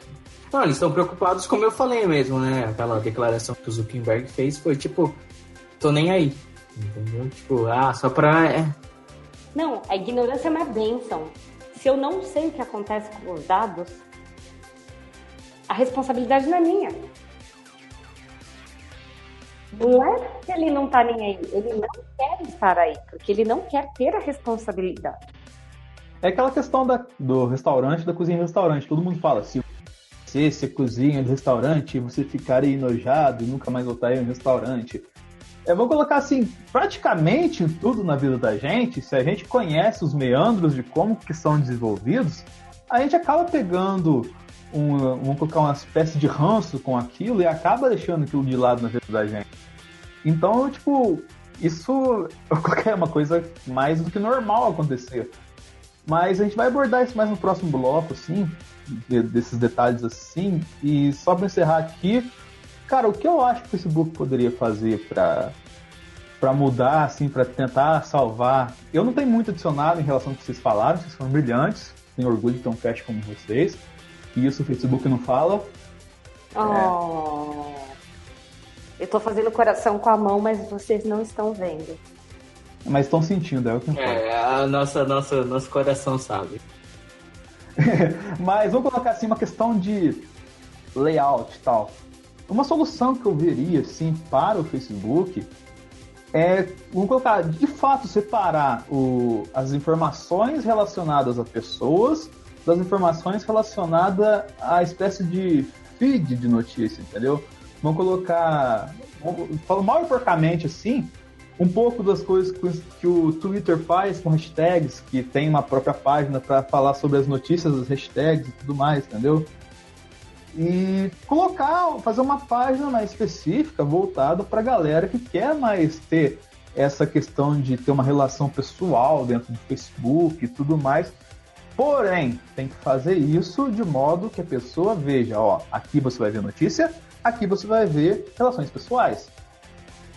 Não, eles estão preocupados, como eu falei mesmo, né? Aquela declaração que o Zuckerberg fez foi tipo, tô nem aí. Entendeu? Tipo, ah, só pra. Não, a ignorância é uma bênção. Se eu não sei o que acontece com os dados, a responsabilidade não é minha. Não é que ele não tá nem aí, ele não quer estar aí, porque ele não quer ter a responsabilidade. É aquela questão da, do restaurante, da cozinha restaurante. Todo mundo fala, se você, cozinha de restaurante, você ficar enojado e nunca mais voltar em um restaurante. Eu vou colocar assim, praticamente tudo na vida da gente, se a gente conhece os meandros de como que são desenvolvidos, a gente acaba pegando um, vamos colocar uma espécie de ranço com aquilo e acaba deixando aquilo de lado na vida da gente. Então, tipo, isso é uma coisa mais do que normal acontecer. Mas a gente vai abordar isso mais no próximo bloco, assim, desses detalhes assim. E só para encerrar aqui, Cara, o que eu acho que o Facebook poderia fazer para para mudar, assim, para tentar salvar. Eu não tenho muito adicionado em relação ao que vocês falaram, vocês foram brilhantes, tenho orgulho de ter um cast como vocês. E isso o Facebook não fala. Oh. É... Eu tô fazendo coração com a mão, mas vocês não estão vendo. Mas estão sentindo, é o que importa. É, a nossa, nossa, nosso coração sabe. Mas vamos colocar assim uma questão de layout e tal. Uma solução que eu veria assim para o Facebook é, vamos colocar, de fato separar o, as informações relacionadas a pessoas das informações relacionadas à espécie de feed de notícia, entendeu? Vamos colocar, falo mal e porcamente assim, um pouco das coisas que o Twitter faz com hashtags, que tem uma própria página para falar sobre as notícias das hashtags e tudo mais, entendeu? E colocar, fazer uma página mais específica voltada para a galera que quer mais ter essa questão de ter uma relação pessoal dentro do Facebook e tudo mais. Porém, tem que fazer isso de modo que a pessoa veja, ó, aqui você vai ver notícia, aqui você vai ver relações pessoais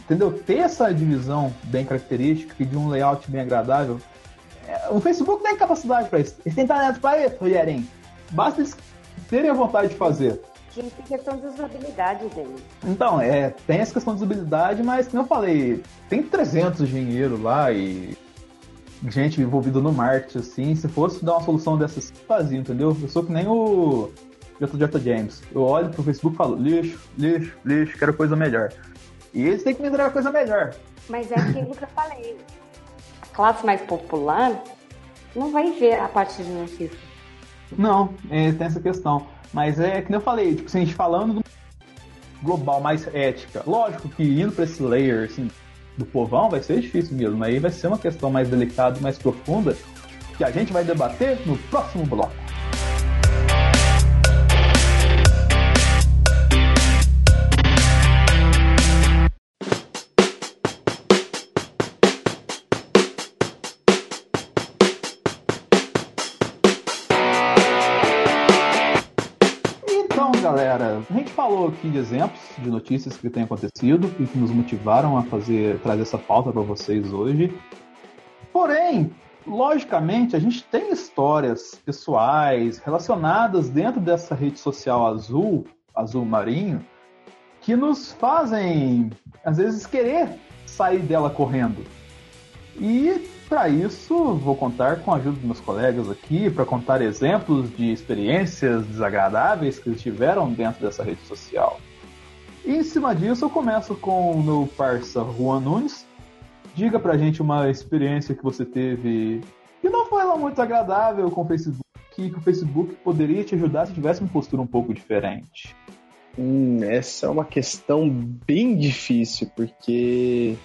entendeu? Ter essa divisão bem característica e de um layout bem agradável. É, o Facebook tem capacidade para isso. Eles têm talento para isso, Rogerinho. Basta eles terem a vontade de fazer. Tem questão de usabilidade dele. Então, é, tem essa questão de usabilidade, mas como eu falei, tem 300 dinheiro lá e gente envolvida no marketing, assim. Se fosse dar uma solução dessas, fazia, entendeu? Eu sou que nem o JJ James. Eu olho pro Facebook e falo, lixo, lixo, lixo, quero coisa melhor. E eles têm que me entregar coisa melhor. Mas é aquilo que eu falei. A classe mais popular não vai ver a parte de notícias. Não, é, tem essa questão. Mas é que eu falei, tipo, assim, a gente falando do global, mais ética. Lógico que indo para esse layer, assim, do povão vai ser difícil mesmo. Aí vai ser uma questão mais delicada, mais profunda, que a gente vai debater no próximo bloco. Galera, a gente falou aqui de exemplos de notícias que têm acontecido e que nos motivaram a fazer trazer essa pauta para vocês hoje. Porém, logicamente, a gente tem histórias pessoais relacionadas dentro dessa rede social azul, azul marinho, que nos fazem às vezes querer sair dela correndo. E para isso, vou contar com a ajuda dos meus colegas aqui para contar exemplos de experiências desagradáveis que eles tiveram dentro dessa rede social. E em cima disso, eu começo com o meu parça Juan Nunes. Diga pra gente uma experiência que você teve que não foi lá muito agradável com o Facebook, que o Facebook poderia te ajudar se tivesse uma postura um pouco diferente. Hum, essa é uma questão bem difícil, porque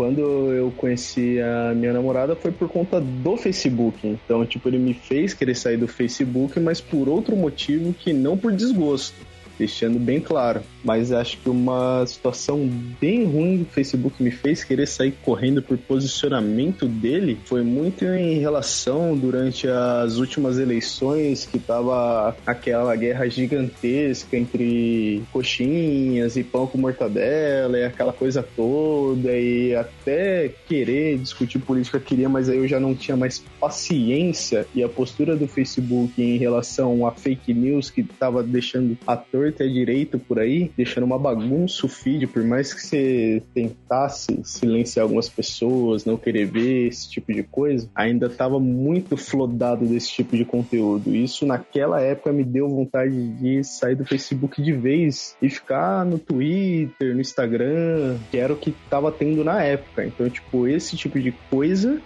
quando eu conheci a minha namorada foi por conta do Facebook. Então, tipo, ele me fez querer sair do Facebook, mas por outro motivo que não por desgosto deixando bem claro. Mas acho que uma situação bem ruim do Facebook me fez querer sair correndo por posicionamento dele foi muito em relação durante as últimas eleições que tava aquela guerra gigantesca entre coxinhas e pão com mortadela e aquela coisa toda e até querer discutir política queria, mas aí eu já não tinha mais paciência e a postura do Facebook em relação a fake news que tava deixando ator torto e direito por aí, deixando uma bagunça o feed, por mais que você tentasse silenciar algumas pessoas, não querer ver esse tipo de coisa, ainda estava muito flodado desse tipo de conteúdo. Isso naquela época me deu vontade de sair do Facebook de vez e ficar no Twitter, no Instagram, que era o que estava tendo na época. Então, tipo, esse tipo de coisa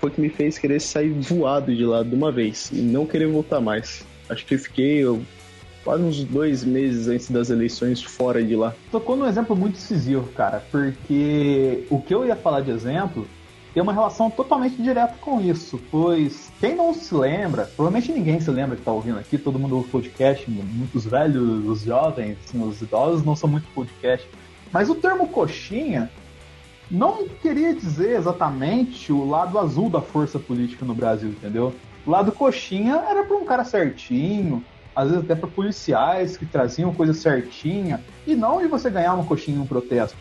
foi que me fez querer sair voado de lá de uma vez e não querer voltar mais. Acho que eu fiquei quase uns dois meses antes das eleições fora de lá. Tocou num exemplo muito decisivo, cara, porque o que eu ia falar de exemplo tem uma relação totalmente direta com isso, pois quem não se lembra, provavelmente ninguém se lembra que está ouvindo aqui, todo mundo ouve podcast, muitos velhos, os jovens, assim, os idosos não são muito podcast, mas o termo coxinha não queria dizer exatamente o lado azul da força política no Brasil, entendeu? O lado coxinha era para um cara certinho, às vezes até para policiais que traziam coisa certinha, e não de você ganhar uma coxinha em um protesto.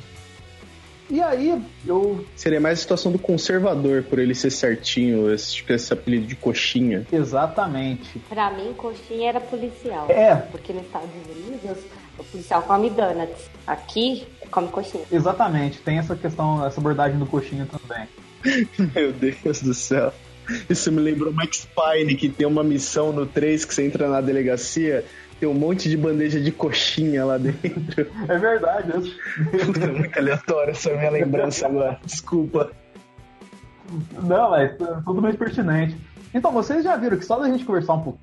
E aí, eu. Seria mais a situação do conservador, por ele ser certinho, esse, esse apelido de coxinha. Exatamente. Pra mim, coxinha era policial. É. Porque nos Estados Unidos, o policial come donuts. Aqui, come coxinha. Exatamente, tem essa questão, essa abordagem do coxinha também. Meu Deus do céu. Isso me lembrou Max Pine, que tem uma missão no 3 que você entra na delegacia, tem um monte de bandeja de coxinha lá dentro. É verdade. Puta, muito aleatório essa minha lembrança agora. Desculpa. Não, é totalmente pertinente. Então, vocês já viram que só da gente conversar um pouco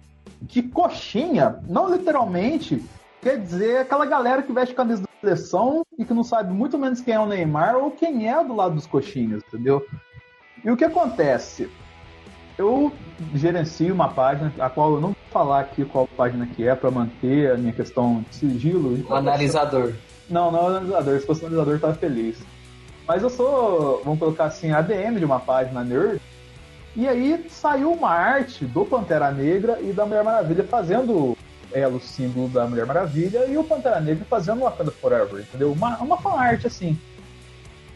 que coxinha, não literalmente, quer dizer aquela galera que veste camisa da seleção e que não sabe muito menos quem é o Neymar ou quem é do lado dos coxinhas, entendeu? E o que acontece? Eu gerencio uma página, a qual eu não vou falar aqui qual página que é para manter a minha questão de sigilo. Analisador. Não, não é analisador. Se fosse analisador, eu tava feliz. Mas eu sou, vamos colocar assim, ADM de uma página nerd. E aí saiu uma arte do Pantera Negra e da Mulher Maravilha fazendo ela, o símbolo da Mulher Maravilha, e o Pantera Negra fazendo Wakanda Forever, entendeu? Uma, uma fanart assim.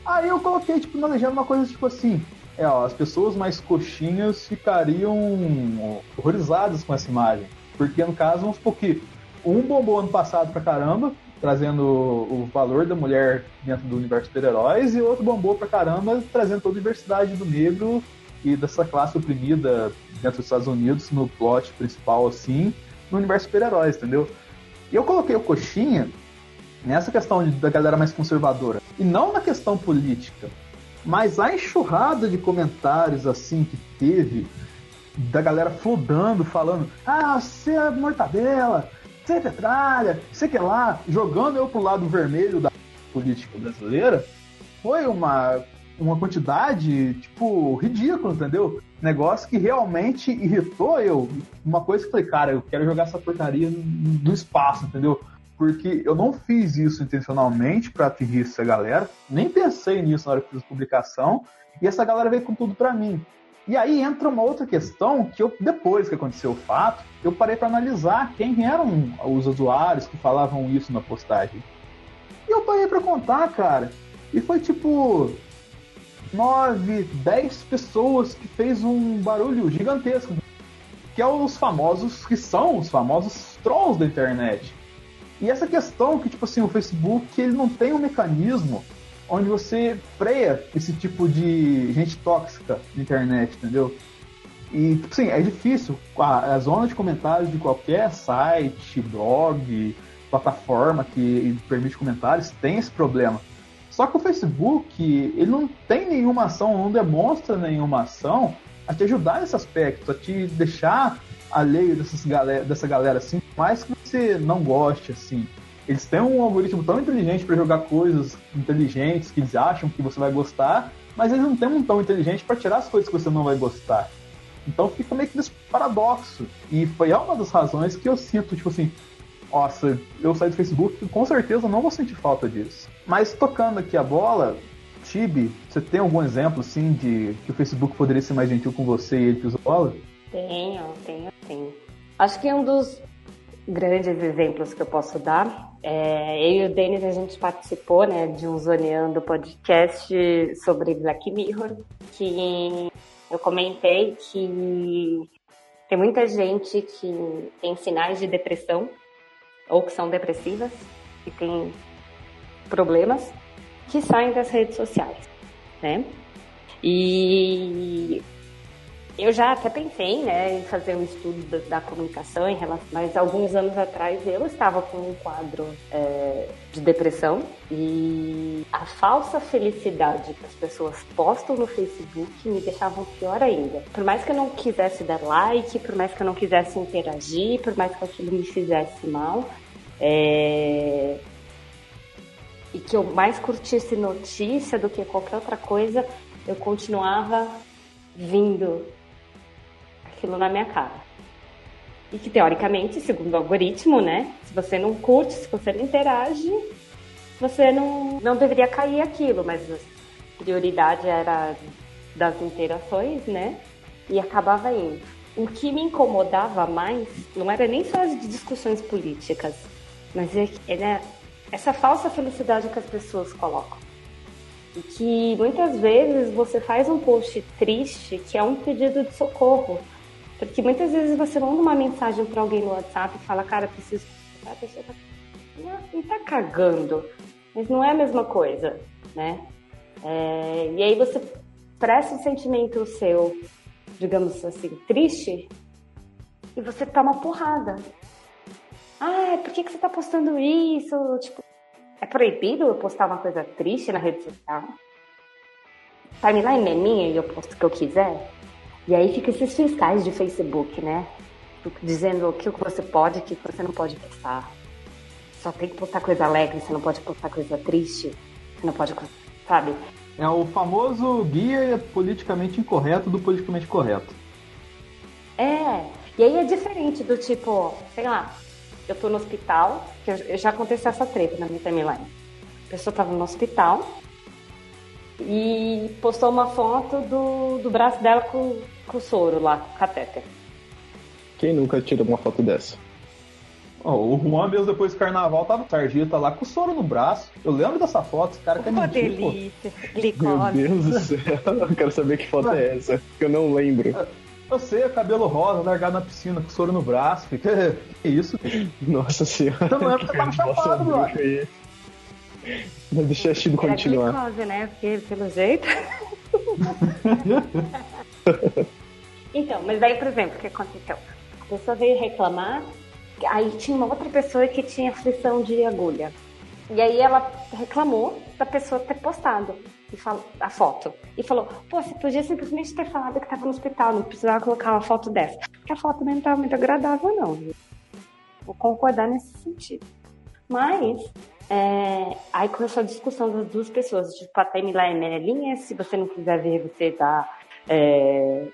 Aí eu coloquei, tipo, na legenda uma coisa tipo assim. É, ó, as pessoas mais coxinhas ficariam horrorizadas com essa imagem. Porque, no caso, vamos supor que um bombou ano passado pra caramba, trazendo o valor da mulher dentro do universo super-heróis, e outro bombou pra caramba, trazendo toda a diversidade do negro e dessa classe oprimida dentro dos Estados Unidos, no plot principal, assim, no universo super-heróis, entendeu? E eu coloquei o Coxinha nessa questão da galera mais conservadora, e não na questão política. Mas a enxurrada de comentários assim que teve da galera flodando, falando: Ah, você é mortadela, você é petralha, você que lá, jogando eu pro lado vermelho da política brasileira, foi uma, uma quantidade, tipo, ridícula, entendeu? Negócio que realmente irritou eu. Uma coisa que eu falei, cara, eu quero jogar essa porcaria do espaço, entendeu? Porque eu não fiz isso intencionalmente para atingir essa galera, nem pensei nisso na hora que fiz a publicação, e essa galera veio com tudo para mim. E aí entra uma outra questão que eu, depois que aconteceu o fato, eu parei para analisar quem eram os usuários que falavam isso na postagem. E eu parei para contar, cara. E foi tipo nove, dez pessoas que fez um barulho gigantesco, que é os famosos que são os famosos trolls da internet. E essa questão que, tipo assim, o Facebook ele não tem um mecanismo onde você freia esse tipo de gente tóxica na internet, entendeu? E, tipo assim, é difícil. A, a zona de comentários de qualquer site, blog, plataforma que permite comentários tem esse problema. Só que o Facebook, ele não tem nenhuma ação, não demonstra nenhuma ação a te ajudar nesse aspecto, a te deixar alheio dessas galera, dessa galera assim, mais que você não goste assim. Eles têm um algoritmo tão inteligente para jogar coisas inteligentes que eles acham que você vai gostar, mas eles não têm um tão inteligente para tirar as coisas que você não vai gostar. Então fica meio que nesse paradoxo. E foi uma das razões que eu sinto, tipo assim, nossa, eu saí do Facebook com certeza não vou sentir falta disso. Mas tocando aqui a bola, Tibi, você tem algum exemplo assim de que o Facebook poderia ser mais gentil com você e ele pisou bola? Tenho, tenho, tenho. Acho que um dos grandes exemplos que eu posso dar é, eu e o Denis, a gente participou né, de um Zoneando podcast sobre Black Mirror, que eu comentei que tem muita gente que tem sinais de depressão ou que são depressivas e tem problemas que saem das redes sociais, né? E eu já até pensei né, em fazer um estudo da, da, comunicação em relação, mas alguns anos atrás eu estava com um quadro é, de depressão e a falsa felicidade que as pessoas postam no Facebook me deixavam pior ainda. Por mais que eu não quisesse dar like, por mais que eu não quisesse interagir, por mais que aquilo me fizesse mal, é... e que eu mais curtisse notícia do que qualquer outra coisa, eu continuava vindo aquilo na minha cara. E que, teoricamente, segundo o algoritmo, né? Se você não curte, se você não interage, você não, não deveria cair aquilo, mas a prioridade era das interações, né? E acabava indo. O que me incomodava mais não era nem só as discussões políticas, mas é, é essa falsa felicidade que as pessoas colocam. E que muitas vezes você faz um post triste que é um pedido de socorro. Porque muitas vezes você manda uma mensagem para alguém no WhatsApp e fala, cara, preciso. A pessoa tá. Tá cagando. Mas não é a mesma coisa, né? É... E aí você expressa um sentimento seu, digamos assim, triste, e você toma porrada. Ah, por que, que você tá postando isso? Tipo, é proibido eu postar uma coisa triste na rede social? Timeline é minha e eu posto o que eu quiser? E aí fica esses fiscais de Facebook, né? Dizendo o que você pode e o que você não pode postar. Só tem que postar coisa alegre, você não pode postar coisa triste. Você não pode, sabe? É o famoso guia politicamente incorreto do politicamente correto. É, e aí é diferente do tipo, sei lá, eu tô no hospital, que eu, já aconteceu essa treta na minha timeline. A pessoa tava no hospital e postou uma foto do, do braço dela com, com o soro lá, com o catéter. Quem nunca tira uma foto dessa? Oh, o Juan mesmo depois do carnaval tava sarjeta lá com o soro no braço. Eu lembro dessa foto, esse cara quer Uma mentir, delícia, Meu glicose. Deus do céu, eu quero saber que foto é essa, que eu não lembro. Eu sei, cabelo rosa, largado na piscina, com soro no braço. Fica, que isso? Nossa senhora. Eu não que você tava chapado, brother. Mas deixa a Chido continuar. glicose, né? Porque, pelo jeito. então, mas daí, por exemplo, o que aconteceu? A pessoa veio reclamar, aí tinha uma outra pessoa que tinha aflição de agulha. E aí ela reclamou da pessoa ter postado e fal- a foto. E falou, pô, você podia simplesmente ter falado que estava no hospital, não precisava colocar uma foto dessa. Porque a foto não estava muito agradável, não. viu? Vou concordar nesse sentido. Mas, é, aí começou a discussão das duas pessoas. Tipo, a timeline é linha, se você não quiser ver, você dá. é,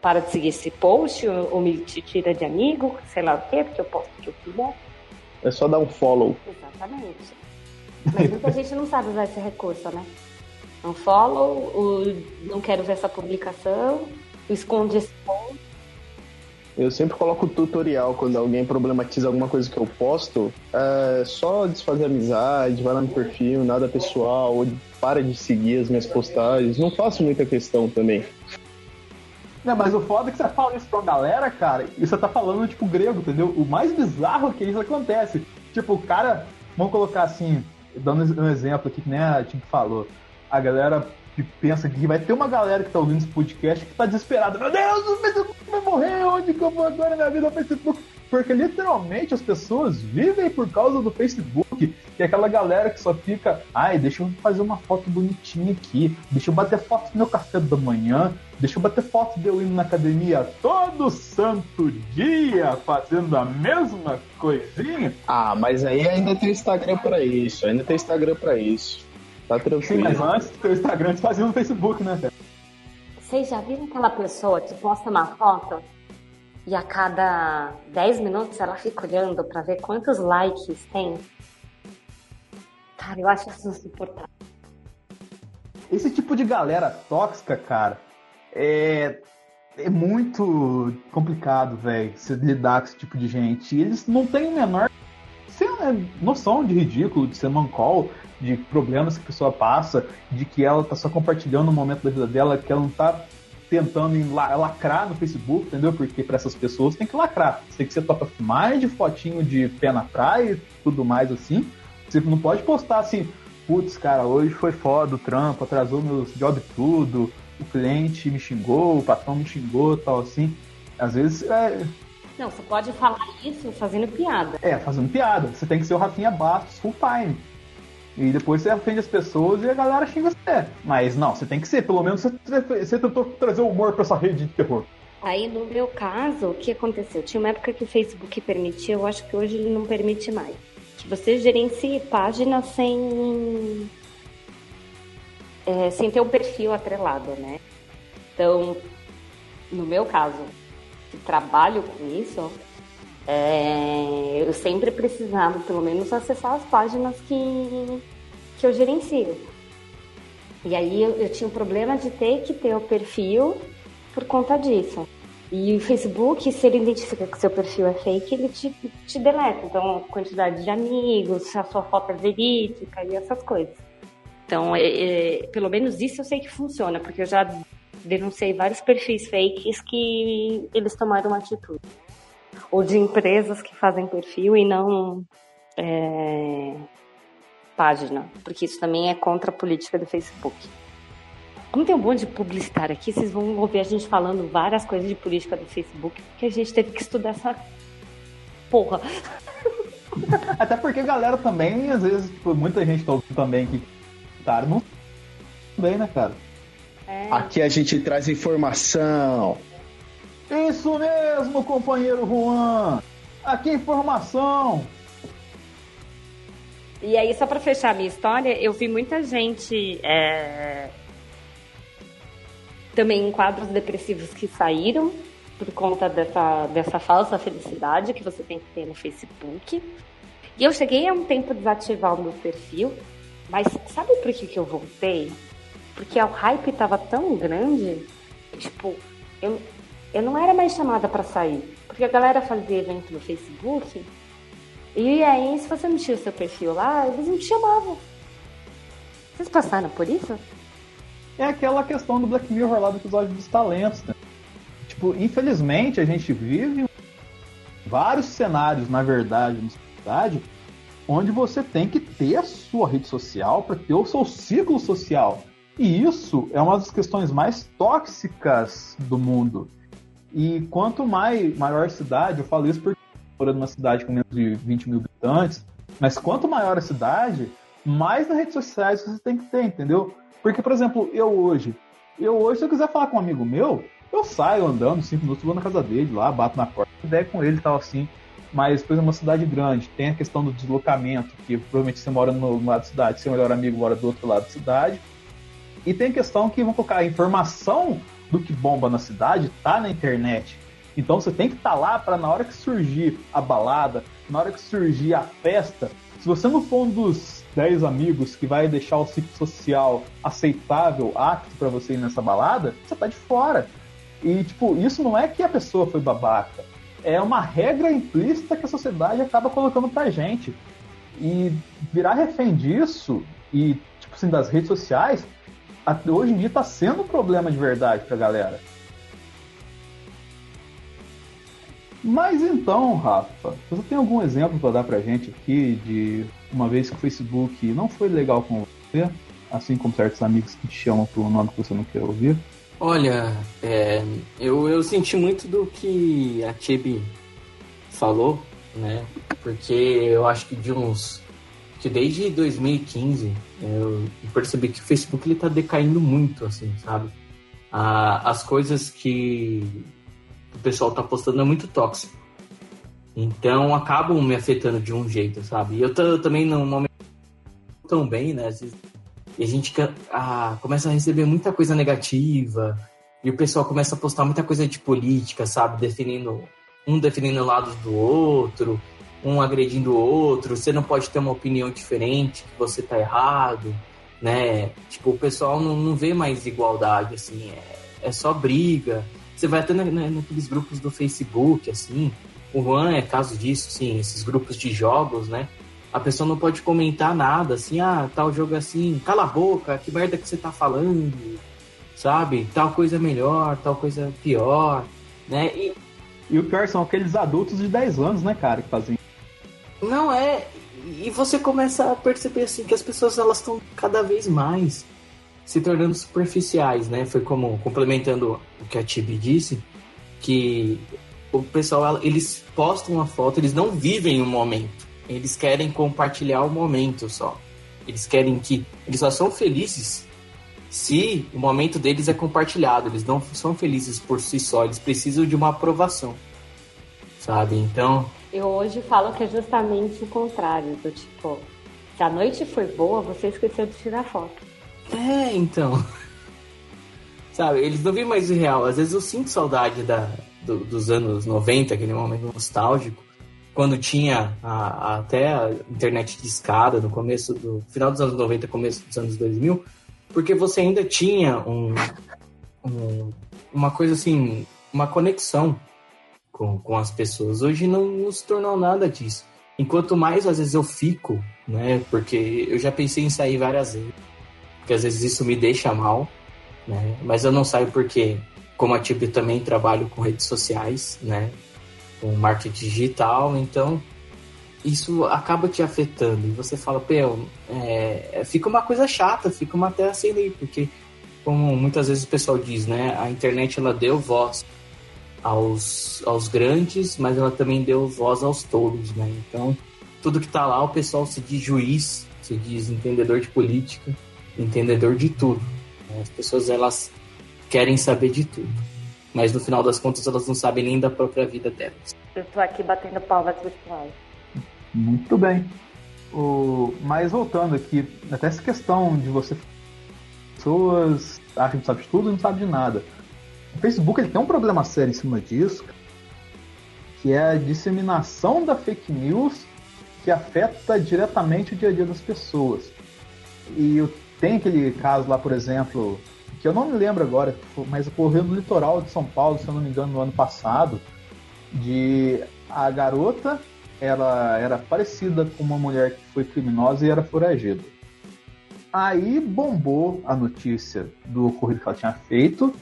para de seguir esse post, ou, ou me tira de amigo, sei lá o quê, porque eu posto o que eu quiser. É só dar um follow. Exatamente. Mas muita gente não sabe usar esse recurso, né? Não follow, o não quero ver essa publicação, o esconde esse post. Eu sempre coloco tutorial quando alguém problematiza alguma coisa que eu posto. É só desfazer amizade, vai lá no perfil, nada pessoal, ou para de seguir as minhas postagens. Não faço muita questão também. Não, mas o foda é que você fala isso pra uma galera, cara, e você tá falando, tipo, grego, entendeu? O mais bizarro é que isso acontece. Tipo, o cara, vamos colocar assim, dando um exemplo aqui, que nem a Tim falou. A galera que pensa que vai ter uma galera que tá ouvindo esse podcast que tá desesperada. Meu Deus, o Facebook vai morrer, onde que eu vou agora na minha vida o Facebook? Porque literalmente as pessoas vivem por causa do Facebook. E aquela galera que só fica, ai, deixa eu fazer uma foto bonitinha aqui, deixa eu bater foto do meu café da manhã, deixa eu bater foto de eu indo na academia todo santo dia, fazendo a mesma coisinha. Ah, mas aí ainda tem Instagram pra isso, ainda tem Instagram pra isso. Tá Sim, tranquilo. mas antes do Instagram eles faziam no Facebook, né, velho? Vocês já viram aquela pessoa que posta uma foto e a cada 10 minutos ela fica olhando pra ver quantos likes tem? Cara, eu acho isso insuportável. Esse tipo de galera tóxica, cara, é, é muito complicado, velho, se lidar com esse tipo de gente. E eles não têm o menor noção de ridículo, de ser mancol, de problemas que a pessoa passa, de que ela tá só compartilhando um momento da vida dela, que ela não tá tentando lacrar no Facebook, entendeu? Porque para essas pessoas tem que lacrar. Você tem que ser top of mind, fotinho de pé na praia e tudo mais assim. Você não pode postar assim, putz, cara, hoje foi foda o trampo, atrasou meus job tudo, o cliente me xingou, o patrão me xingou, tal assim. Às vezes é, Não, você pode falar isso fazendo piada. é fazendo piada. Você tem que ser o Rafinha Bastos full time. E depois você ofende as pessoas e a galera xinga você. Mas não, você tem que ser, pelo menos você, você tentou trazer o humor pra essa rede de terror. Aí, no meu caso, o que aconteceu? Tinha uma época que o Facebook permitia, eu acho que hoje ele não permite mais. Que você gerencie página sem. é, sem ter um perfil atrelado, né? Então, no meu caso, que trabalho com isso, é, eu sempre precisava, pelo menos, acessar as páginas que, que eu gerencio. E aí eu, eu tinha um problema de ter que ter o perfil por conta disso. E o Facebook, se ele identifica que seu perfil é fake, ele te, te deleta. Então, quantidade de amigos, a sua foto é verídica e essas coisas. Então, é, é, pelo menos isso eu sei que funciona, porque eu já denunciei vários perfis fakes que eles tomaram uma atitude. Ou de empresas que fazem perfil e não é, página, porque isso também é contra a política do Facebook. como tem um monte de publicitário aqui, vocês vão ouvir a gente falando várias coisas de política do Facebook, porque a gente teve que estudar essa porra. Até porque a galera também, às vezes, tipo, muita gente tá ouvindo também que tá, não bem, né, cara? É. Aqui a gente traz informação. Isso mesmo, companheiro Juan. Aqui informação. E aí, só para fechar a minha história, eu vi muita gente é... também em quadros depressivos que saíram por conta dessa, dessa falsa felicidade que você tem que ter no Facebook. E eu cheguei há um tempo a desativar o meu perfil, mas sabe por que, que eu voltei? Porque o hype tava tão grande, tipo, eu, eu não era mais chamada para sair. Porque a galera fazia evento no Facebook, e aí, se você não tinha o seu perfil lá, eles não te chamavam. Vocês passaram por isso? É aquela questão do Black Mirror lá do episódio dos talentos, né? Tipo, infelizmente a gente vive vários cenários, na verdade, na sociedade, onde você tem que ter a sua rede social para ter o seu ciclo social. E isso é uma das questões mais tóxicas do mundo. E quanto mais maior a cidade, eu falo isso porque morando numa cidade com menos de 20 mil habitantes, mas quanto maior a cidade, mais nas redes sociais você tem que ter, entendeu? Porque, por exemplo, eu hoje, eu hoje, se eu quiser falar com um amigo meu, eu saio andando cinco minutos, vou na casa dele lá, bato na porta, ideia com ele e tal assim. Mas, por exemplo, uma cidade grande, tem a questão do deslocamento, que provavelmente você mora no lado da cidade, seu melhor amigo mora do outro lado da cidade. E tem a questão que vão colocar a informação do que bomba na cidade tá na internet. Então você tem que estar tá lá para na hora que surgir a balada, na hora que surgir a festa, se você não for um dos 10 amigos que vai deixar o ciclo social aceitável, apto para você ir nessa balada, você tá de fora. E, tipo, isso não é que a pessoa foi babaca. É uma regra implícita que a sociedade acaba colocando pra gente. E virar refém disso, e, tipo assim, das redes sociais, hoje em dia tá sendo um problema de verdade pra galera. Mas então, Rafa, você tem algum exemplo para dar pra gente aqui de uma vez que o Facebook não foi legal com você, assim como certos amigos que te chamam um nome que você não quer ouvir? Olha, é, eu, eu senti muito do que a Tibi falou, né? Porque eu acho que de uns. Que desde 2015 eu percebi que o Facebook ele tá decaindo muito, assim, sabe? Ah, as coisas que o pessoal tá postando é muito tóxico. Então acabam me afetando de um jeito, sabe? E eu tô, também não momento tão bem, né? e a gente ah, começa a receber muita coisa negativa e o pessoal começa a postar muita coisa de política, sabe? Definindo um definindo lados do outro, um agredindo o outro. Você não pode ter uma opinião diferente, que você tá errado, né? Tipo, o pessoal não, não vê mais igualdade, assim, é, é só briga. Você vai até na, na, naqueles grupos do Facebook, assim. O Juan é caso disso, sim, esses grupos de jogos, né? A pessoa não pode comentar nada, assim, ah, tal jogo é assim, cala a boca, que merda que você tá falando, sabe? Tal coisa é melhor, tal coisa é pior, né? E, e o pior são aqueles adultos de 10 anos, né, cara, que fazem. Não é. E você começa a perceber assim que as pessoas elas estão cada vez mais se tornando superficiais, né? Foi como complementando o que a Tibi disse, que o pessoal eles postam uma foto, eles não vivem o momento, eles querem compartilhar o momento só. Eles querem que eles só são felizes se o momento deles é compartilhado. Eles não são felizes por si só, eles precisam de uma aprovação, sabe? Então eu hoje falo que é justamente o contrário, do tipo, se a noite foi boa, você esqueceu de tirar foto. É, então. Sabe, eles não vêm mais o real. Às vezes eu sinto saudade da, do, dos anos 90, aquele momento nostálgico, quando tinha a, a, até a internet de escada no começo do final dos anos 90, começo dos anos 2000, porque você ainda tinha um, um uma coisa assim, uma conexão com, com as pessoas. Hoje não, não se tornou nada disso. Enquanto mais às vezes eu fico, né, porque eu já pensei em sair várias vezes porque às vezes isso me deixa mal, né? Mas eu não saio porque, como a Tip, também trabalho com redes sociais, né? Com marketing digital, então isso acaba te afetando. E você fala, pô, é, fica uma coisa chata, fica uma terra sem lei, porque como muitas vezes o pessoal diz, né? A internet ela deu voz aos, aos grandes, mas ela também deu voz aos tolos, né? Então, tudo que tá lá, o pessoal se diz juiz, se diz entendedor de política, entendedor de tudo. Né? As pessoas, elas querem saber de tudo. Mas no final das contas, elas não sabem nem da própria vida delas. Eu tô aqui batendo palmas virtuais. Muito bem. O... Mas voltando aqui, até essa questão de você. Pessoas acham que sabe de tudo e não sabe de nada. O Facebook ele tem um problema sério em cima disso, que é a disseminação da fake news que afeta diretamente o dia a dia das pessoas. E tem aquele caso lá, por exemplo, que eu não me lembro agora, mas ocorreu no litoral de São Paulo, se eu não me engano, no ano passado, de a garota ela era parecida com uma mulher que foi criminosa e era foragida. Aí bombou a notícia do ocorrido que ela tinha feito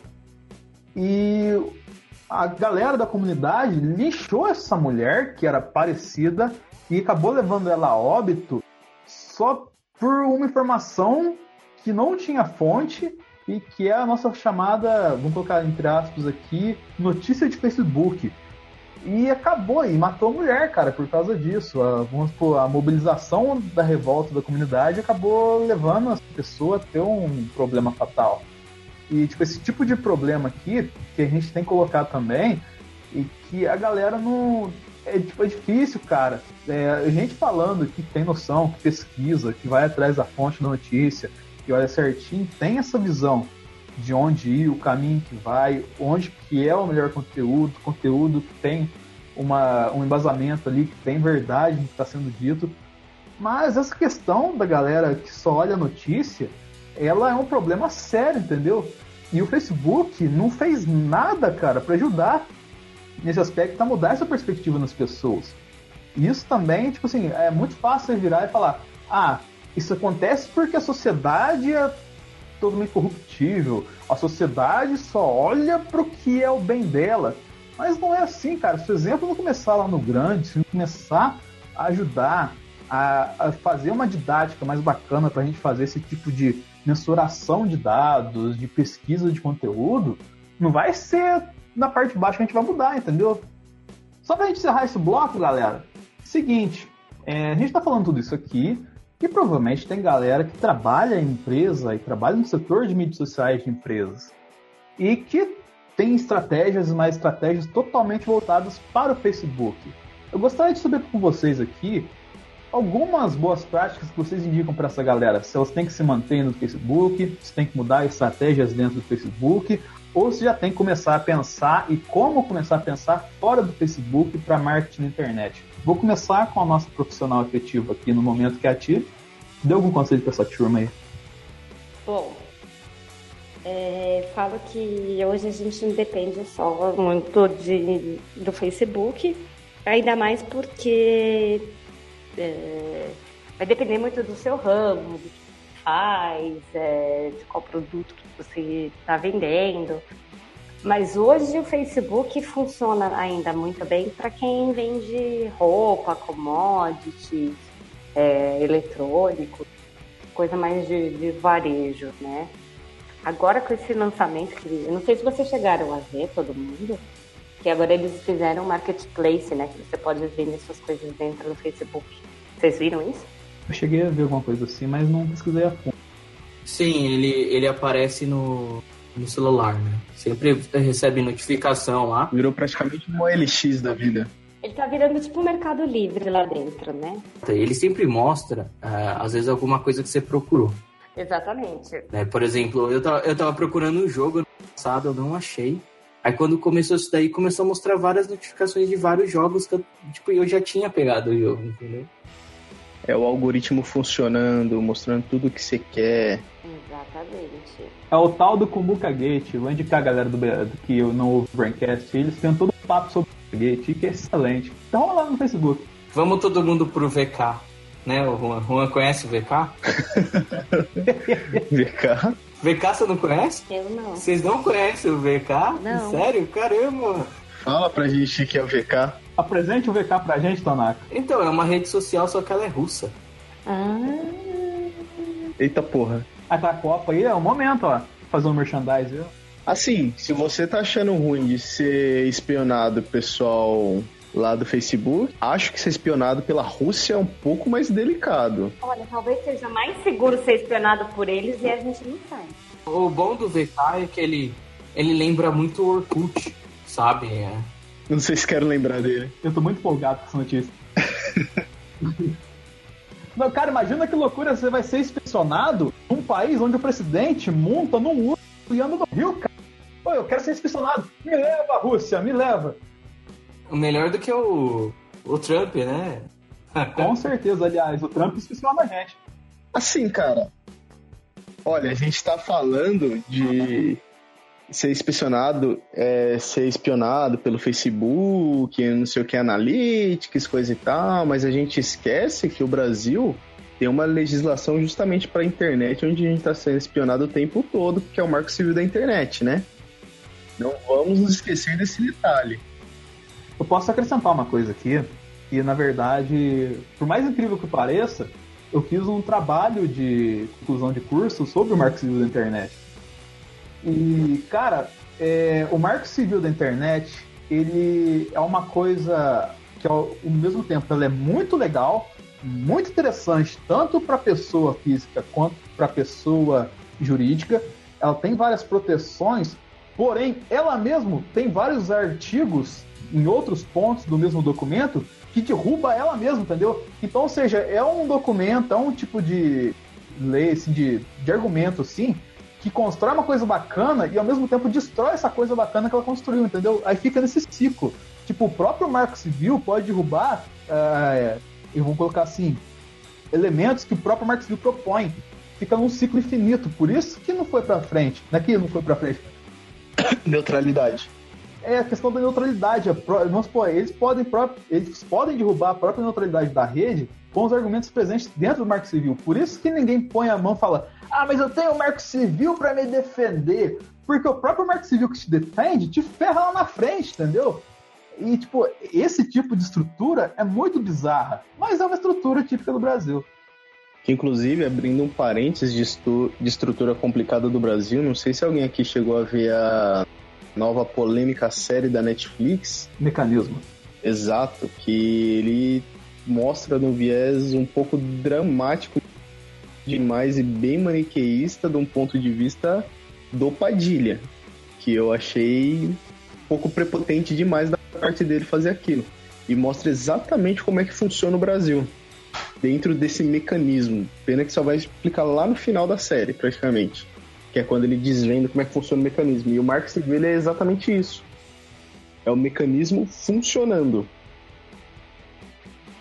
e a galera da comunidade lixou essa mulher que era parecida e acabou levando ela a óbito só por uma informação que não tinha fonte e que é a nossa chamada, vamos colocar entre aspas aqui, notícia de Facebook. E acabou, e matou a mulher, cara, por causa disso. A, vamos supor, a mobilização da revolta da comunidade acabou levando a pessoa a ter um problema fatal. E, tipo, esse tipo de problema aqui, que a gente tem que colocar também, e que a galera não. É, tipo, é difícil, cara. É, a gente falando que tem noção, que pesquisa, que vai atrás da fonte da notícia, que olha certinho, tem essa visão de onde ir, o caminho que vai, onde que é o melhor conteúdo, conteúdo que tem uma, um embasamento ali, que tem verdade no que está sendo dito. Mas essa questão da galera que só olha a notícia, ela é um problema sério, entendeu? E o Facebook não fez nada, cara, para ajudar nesse aspecto a mudar essa perspectiva nas pessoas. E isso também, tipo assim, é muito fácil virar e falar: ah, isso acontece porque a sociedade é totalmente corruptível, a sociedade só olha para o que é o bem dela. Mas não é assim, cara. Se o exemplo não começar lá no grande, se não começar a ajudar a, a fazer uma didática mais bacana para a gente fazer esse tipo de mensuração de dados, de pesquisa de conteúdo, não vai ser na parte de baixo que a gente vai mudar, entendeu? Só pra gente encerrar esse bloco, galera, seguinte, é, a gente tá falando tudo isso aqui, e provavelmente tem galera que trabalha em empresa e trabalha no setor de mídias sociais de empresas e que tem estratégias mais estratégias totalmente voltadas para o Facebook. Eu gostaria de saber com vocês aqui algumas boas práticas que vocês indicam para essa galera. Se elas têm que se manter no Facebook, se tem que mudar estratégias dentro do Facebook, ou se já tem que começar a pensar e como começar a pensar fora do Facebook para marketing na internet. Vou começar com a nossa profissional efetiva aqui no momento que é ativo. Dê algum conselho para essa turma aí? Bom, é, falo que hoje a gente não depende só muito de, do Facebook, ainda mais porque é, vai depender muito do seu ramo, do que faz, é, de qual produto que você está vendendo. Mas hoje o Facebook funciona ainda muito bem para quem vende roupa, commodities, é, eletrônico, coisa mais de, de varejo, né? Agora com esse lançamento, eu não sei se vocês chegaram a ver, todo mundo, que agora eles fizeram um marketplace, né? Que você pode vender suas coisas dentro do Facebook. Vocês viram isso? Eu cheguei a ver alguma coisa assim, mas não pesquisei a fundo. Sim, ele, ele aparece no, no celular, né? Sempre recebe notificação lá. Virou praticamente um OLX da vida. Ele tá virando tipo um mercado livre lá dentro, né? Ele sempre mostra, uh, às vezes, alguma coisa que você procurou. Exatamente. Né? Por exemplo, eu tava, eu tava procurando um jogo no passado, eu não achei. Aí quando começou isso daí, começou a mostrar várias notificações de vários jogos que eu, tipo, eu já tinha pegado o jogo, entendeu? É o algoritmo funcionando, mostrando tudo o que você quer. Exatamente. É o tal do Kumbuka Gate. Vou indicar a galera do, do que eu não ouvo Braincast. Eles têm todo um papo sobre o Gate, que é excelente. Então lá no Facebook. Vamos todo mundo pro VK né, o Juan? Juan conhece o VK? VK? VK você não conhece? Eu não. Vocês não conhecem o VK? Não. Sério? Caramba! Fala pra gente o que é o VK. Apresente o VK pra gente, Tanaka. Então, é uma rede social, só que ela é russa. Ah. Eita porra. A Copa aí é o momento, ó. fazer um merchandise. Viu? Assim, se você tá achando ruim de ser espionado pessoal lá do Facebook, acho que ser espionado pela Rússia é um pouco mais delicado. Olha, talvez seja mais seguro ser espionado por eles e a gente não sabe. O bom do VK é que ele, ele lembra muito o Orkut, sabe? É. Não sei se quero lembrar dele. Eu tô muito empolgado com essa notícia. Não, cara, imagina que loucura você vai ser inspecionado num país onde o presidente monta num urso e anda no rio, cara. Pô, eu quero ser inspecionado. Me leva, Rússia, me leva. Melhor do que o, o Trump, né? Com certeza, aliás, o Trump inspeciona a gente. Assim, cara. Olha, a gente tá falando de ser inspecionado, é, ser espionado pelo Facebook, não sei o que, analytics, coisa e tal, mas a gente esquece que o Brasil tem uma legislação justamente para a internet, onde a gente está sendo espionado o tempo todo, que é o Marco Civil da Internet, né? Não vamos nos esquecer desse detalhe. Eu posso acrescentar uma coisa aqui, que na verdade, por mais incrível que pareça, eu fiz um trabalho de conclusão de curso sobre o Marco Civil da Internet. E, cara, é, o Marco Civil da Internet, ele é uma coisa que ao, ao mesmo tempo ela é muito legal, muito interessante, tanto para pessoa física quanto para pessoa jurídica. Ela tem várias proteções, porém, ela mesmo tem vários artigos em outros pontos do mesmo documento que derruba ela mesma, entendeu? Então, ou seja, é um documento, é um tipo de lei, assim, de, de argumento, assim, que constrói uma coisa bacana e ao mesmo tempo destrói essa coisa bacana que ela construiu, entendeu? Aí fica nesse ciclo. Tipo, o próprio Marco Civil pode derrubar, é, eu vou colocar assim, elementos que o próprio Marco Civil propõe. Fica num ciclo infinito. Por isso que não foi pra frente. Não é que não foi pra frente. Neutralidade. É a questão da neutralidade. Vamos supor, eles podem, eles podem derrubar a própria neutralidade da rede com os argumentos presentes dentro do Marco Civil. Por isso que ninguém põe a mão e fala: ah, mas eu tenho o Marco Civil para me defender. Porque o próprio Marco Civil que te defende te ferra lá na frente, entendeu? E, tipo, esse tipo de estrutura é muito bizarra, mas é uma estrutura típica do Brasil. Que, inclusive, abrindo um parênteses de, estu de estrutura complicada do Brasil, não sei se alguém aqui chegou a ver a nova polêmica série da Netflix. Mecanismo. Exato, que ele mostra no viés um pouco dramático demais e bem maniqueísta de um ponto de vista do Padilha, que eu achei um pouco prepotente demais da parte dele fazer aquilo. E mostra exatamente como é que funciona o Brasil dentro desse mecanismo. Pena que só vai explicar lá no final da série, praticamente. Que é quando ele desvenda como é que funciona o mecanismo. E o Marx Civil é exatamente isso. É o mecanismo funcionando.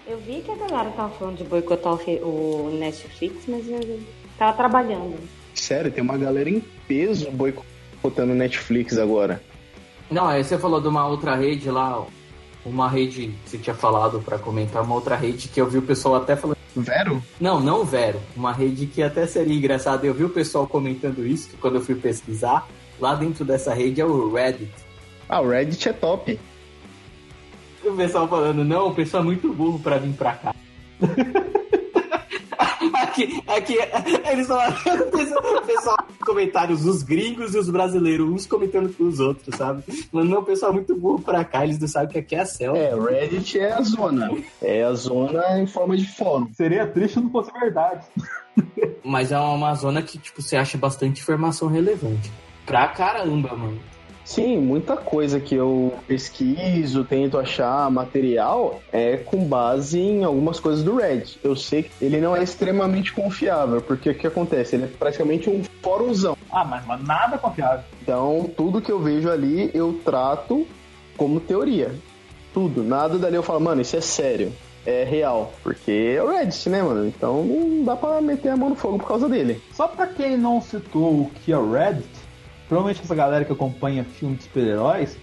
Eu vi que a galera tava falando de boicotar o Netflix, mas eu tava trabalhando. Sério, tem uma galera em peso boicotando o Netflix agora. Não, aí você falou de uma outra rede lá, uma rede que você tinha falado para comentar, uma outra rede que eu vi o pessoal até falando. Vero? Não, não Vero. Uma rede que até seria engraçada. Eu vi o pessoal comentando isso que quando eu fui pesquisar. Lá dentro dessa rede é o Reddit. Ah, o Reddit é top o pessoal falando, não, o pessoal é muito burro pra vir pra cá. aqui, aqui, eles falaram, o pessoal, comentários, os gringos e os brasileiros, uns comentando com os outros, sabe? Mas não, o pessoal é muito burro pra cá, eles não sabem que aqui é a selva. É, Reddit é a zona. É a zona em forma de fórum. Seria triste se não fosse verdade. Mas é uma zona que, tipo, você acha bastante informação relevante. Pra caramba, mano. Sim, muita coisa que eu pesquiso, tento achar material é com base em algumas coisas do Reddit. Eu sei que ele não é extremamente confiável, porque o que acontece? Ele é praticamente um fórumzão. Ah, mas, mas nada confiável. Então, tudo que eu vejo ali, eu trato como teoria. Tudo. Nada dali eu falo, mano, isso é sério. É real. Porque é o Reddit, né, mano? Então não dá pra meter a mão no fogo por causa dele. Só pra quem não citou o que é o Reddit, provavelmente essa galera que acompanha filmes de super-heróis,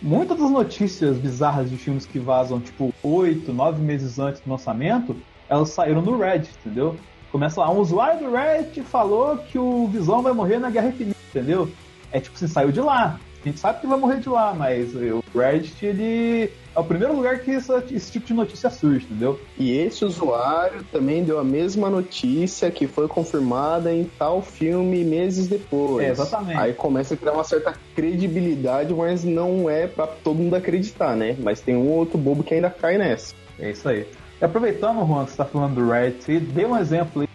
muitas das notícias bizarras de filmes que vazam, tipo, oito, nove meses antes do lançamento, elas saíram no Reddit, entendeu? Começa lá, um usuário do Reddit falou que o Visão vai morrer na Guerra Infinita, entendeu? É tipo assim, saiu de lá. A gente sabe que vai morrer de lá, mas o Reddit, ele é o primeiro lugar que essa, esse tipo de notícia surge, entendeu? E esse usuário também deu a mesma notícia que foi confirmada em tal filme meses depois. É, exatamente. Aí começa a criar uma certa credibilidade, mas não é para todo mundo acreditar, né? Mas tem um outro bobo que ainda cai nessa. É isso aí. E aproveitando, Juan, que você está falando do Reddit, dê um exemplo aí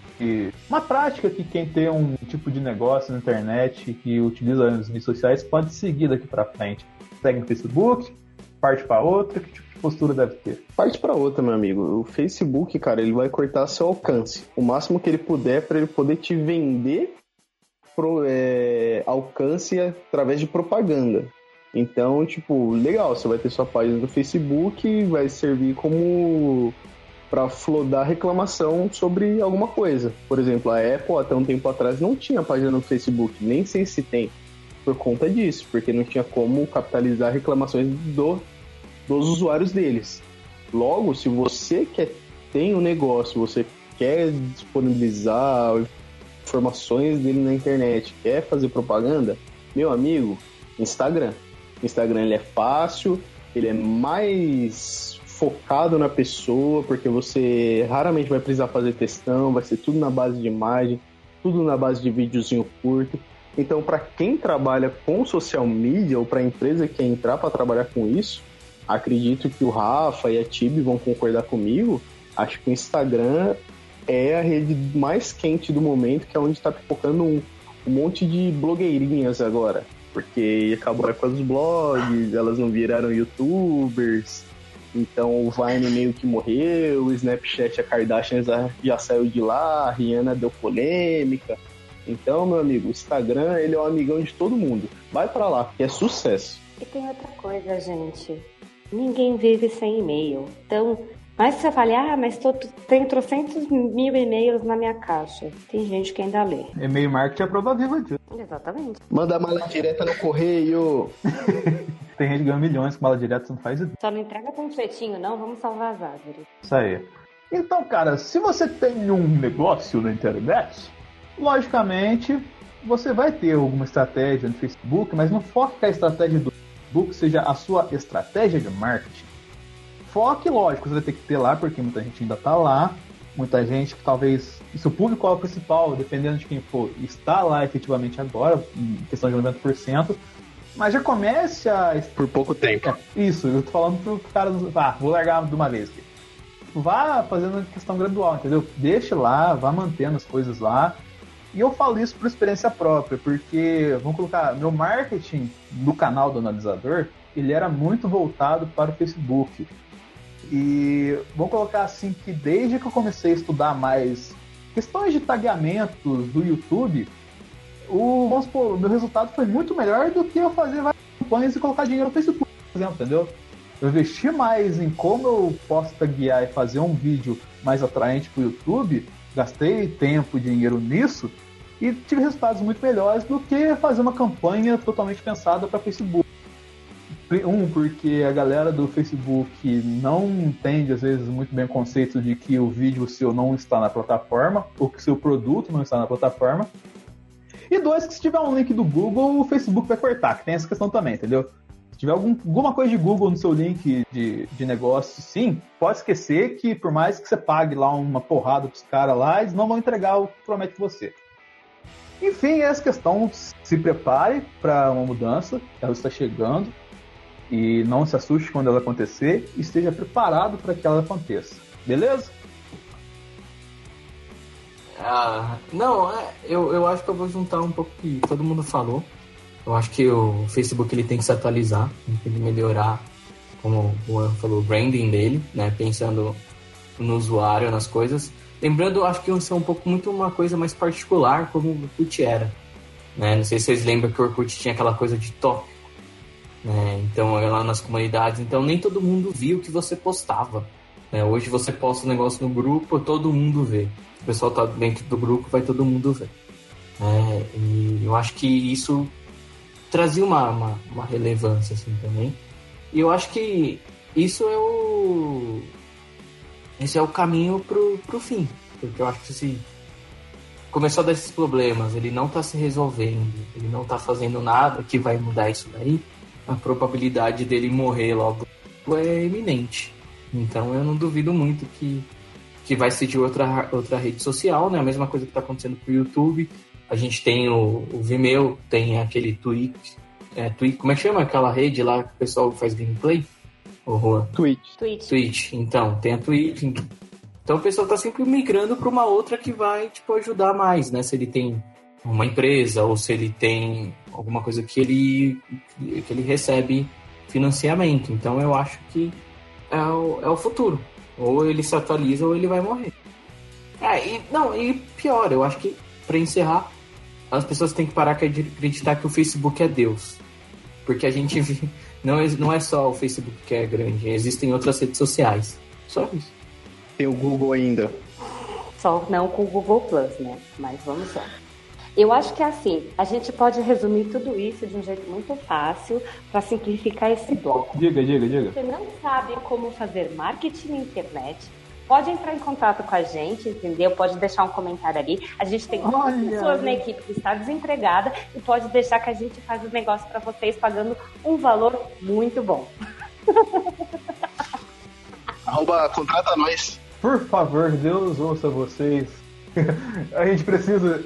uma prática que quem tem um tipo de negócio na internet que utiliza as redes sociais pode seguir daqui para frente. Segue no Facebook, parte para outra, que tipo de postura deve ter? Parte para outra, meu amigo. O Facebook, cara, ele vai cortar seu alcance. O máximo que ele puder para ele poder te vender pro, é, alcance através de propaganda. Então, tipo, legal, você vai ter sua página do Facebook, vai servir como para flodar reclamação sobre alguma coisa. Por exemplo, a Apple até um tempo atrás não tinha página no Facebook, nem sei se tem, por conta disso, porque não tinha como capitalizar reclamações do, dos usuários deles. Logo, se você quer tem um negócio, você quer disponibilizar informações dele na internet, quer fazer propaganda, meu amigo, Instagram. Instagram ele é fácil, ele é mais focado na pessoa, porque você raramente vai precisar fazer textão, vai ser tudo na base de imagem, tudo na base de videozinho curto. Então, para quem trabalha com social media ou para a empresa que quer entrar para trabalhar com isso, acredito que o Rafa e a Tibi vão concordar comigo. Acho que o Instagram é a rede mais quente do momento, que é onde está pipocando um, um monte de blogueirinhas agora. Porque acabou época dos blogs, elas não viraram youtubers, então o Vine meio que morreu, o Snapchat, a Kardashian já, já saiu de lá, a Rihanna deu polêmica. Então, meu amigo, o Instagram, ele é um amigão de todo mundo. Vai para lá, que é sucesso. E tem outra coisa, gente. Ninguém vive sem e-mail. Então, mas você fala, ah, mas tô, tem trocentos mil e-mails na minha caixa. Tem gente que ainda lê. E-mail marketing é prova viva disso. Exatamente. Manda a mala direta no correio. tem gente ganhando milhões com mala direta, você não faz ideia. Só não entrega panfletinho, não, vamos salvar as árvores. Isso aí. Então, cara, se você tem um negócio na internet, logicamente você vai ter alguma estratégia no Facebook, mas não foque que a estratégia do Facebook seja a sua estratégia de marketing foque, lógico, você vai ter que ter lá, porque muita gente ainda está lá, muita gente que talvez, se o público é o principal, dependendo de quem for, está lá efetivamente agora, em questão de 90%, mas já comece a... Por pouco tempo. É, isso, eu tô falando pro cara, ah, vou largar de uma vez aqui. Vá fazendo questão gradual, entendeu? Deixe lá, vá mantendo as coisas lá, e eu falo isso por experiência própria, porque, vamos colocar, meu marketing do canal do analisador, ele era muito voltado para o Facebook. E vamos colocar assim que desde que eu comecei a estudar mais questões de tagueamentos do YouTube, o, vamos supor, meu resultado foi muito melhor do que eu fazer várias campanhas e colocar dinheiro no Facebook, por exemplo, entendeu? Eu investi mais em como eu posso taguear e fazer um vídeo mais atraente para o YouTube, gastei tempo e dinheiro nisso e tive resultados muito melhores do que fazer uma campanha totalmente pensada para Facebook. Um, porque a galera do Facebook não entende, às vezes, muito bem o conceito de que o vídeo seu não está na plataforma, ou que seu produto não está na plataforma. E dois, que se tiver um link do Google, o Facebook vai cortar, que tem essa questão também, entendeu? Se tiver algum, alguma coisa de Google no seu link de, de negócio, sim, pode esquecer que por mais que você pague lá uma porrada pros caras lá, eles não vão entregar o que promete você. Enfim, essa questão, se prepare para uma mudança, ela está chegando e não se assuste quando ela acontecer esteja preparado para que ela aconteça. Beleza? Ah, não, é, eu, eu acho que eu vou juntar um pouco que todo mundo falou. Eu acho que o Facebook ele tem que se atualizar, tem que melhorar, como o Juan falou, o branding dele, né? Pensando no usuário, nas coisas. Lembrando, acho que isso é um pouco muito uma coisa mais particular, como o Orkut era. Né? Não sei se vocês lembram que o Orkut tinha aquela coisa de top né? Então, lá nas comunidades, então nem todo mundo via o que você postava. Né? Hoje você posta um negócio no grupo, todo mundo vê. O pessoal tá dentro do grupo, vai todo mundo ver. Né? E eu acho que isso trazia uma, uma, uma, relevância assim também. E eu acho que isso é o esse é o caminho pro, pro fim, porque eu acho que se começou a dar esses problemas, ele não está se resolvendo, ele não está fazendo nada que vai mudar isso daí, a probabilidade dele morrer logo é eminente. Então eu não duvido muito que, que vai ser de outra, outra rede social, né? A mesma coisa que está acontecendo com o YouTube. A gente tem o, o Vimeo, tem aquele Twitch, é, Twitch, como é que chama aquela rede lá que o pessoal faz gameplay? O Juan? Twitch. Twitch. Twitch, então, tem a Twitch. Então o pessoal tá sempre migrando para uma outra que vai, tipo, ajudar mais, né? Se ele tem uma empresa ou se ele tem alguma coisa que ele, que ele recebe financiamento. Então eu acho que é o, é o futuro. Ou ele se atualiza ou ele vai morrer. É, e, não, e pior, eu acho que, para encerrar, as pessoas têm que parar de acreditar que o Facebook é Deus. Porque a gente não é, não é só o Facebook que é grande, existem outras redes sociais. Só isso. Tem o Google ainda. Só não com o Google Plus, né? Mas vamos lá. Eu acho que é assim, a gente pode resumir tudo isso de um jeito muito fácil para simplificar esse bloco. Diga, diga, diga. Você não sabe como fazer marketing na internet, pode entrar em contato com a gente, entendeu? Pode deixar um comentário ali. A gente tem Olha. pessoas na equipe que está desempregada e pode deixar que a gente faz o negócio para vocês pagando um valor muito bom. Arroba, contrata nós. Por favor, Deus ouça vocês. a gente precisa.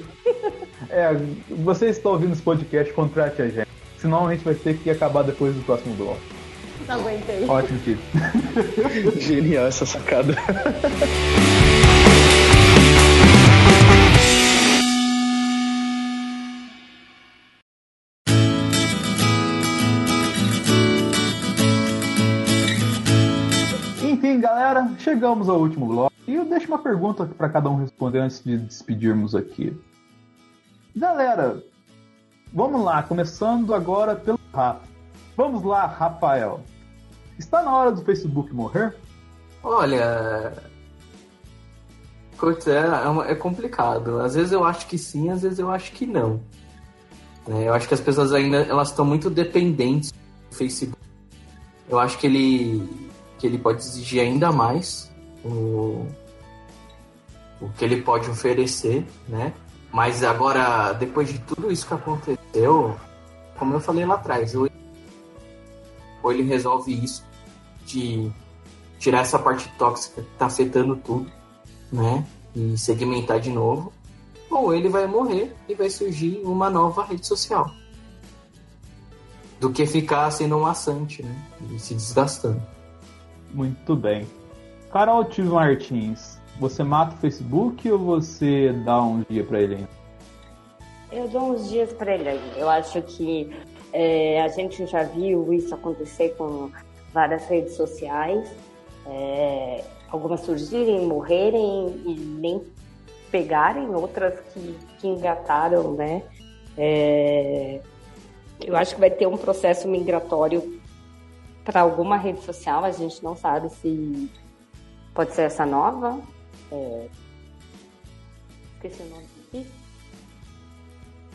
É, vocês estão ouvindo esse podcast, contrate a gente. Senão a gente vai ter que acabar depois do próximo bloco. Não aguentei. Ótimo, Kid. Genial essa sacada. Enfim, galera, chegamos ao último bloco. E eu deixo uma pergunta para cada um responder antes de despedirmos aqui. Galera, vamos lá, começando agora pelo Rafa. Vamos lá, Rafael. Está na hora do Facebook morrer? Olha. É, é, é complicado. Às vezes eu acho que sim, às vezes eu acho que não. É, eu acho que as pessoas ainda elas estão muito dependentes do Facebook. Eu acho que ele, que ele pode exigir ainda mais o, o que ele pode oferecer, né? Mas agora, depois de tudo isso que aconteceu, como eu falei lá atrás, ou ele resolve isso de tirar essa parte tóxica que tá afetando tudo, né? E segmentar de novo. Ou ele vai morrer e vai surgir uma nova rede social. Do que ficar sendo maçante, né? E se desgastando. Muito bem. Carol Tio Martins, você mata o Facebook ou você dá um dia para ele ainda? Eu dou uns dias para ele ainda. Eu acho que é, a gente já viu isso acontecer com várias redes sociais. É, algumas surgirem, morrerem e nem pegarem, outras que, que engataram, né? É, eu acho que vai ter um processo migratório para alguma rede social. A gente não sabe se pode ser essa nova. É, esqueci o nome aqui.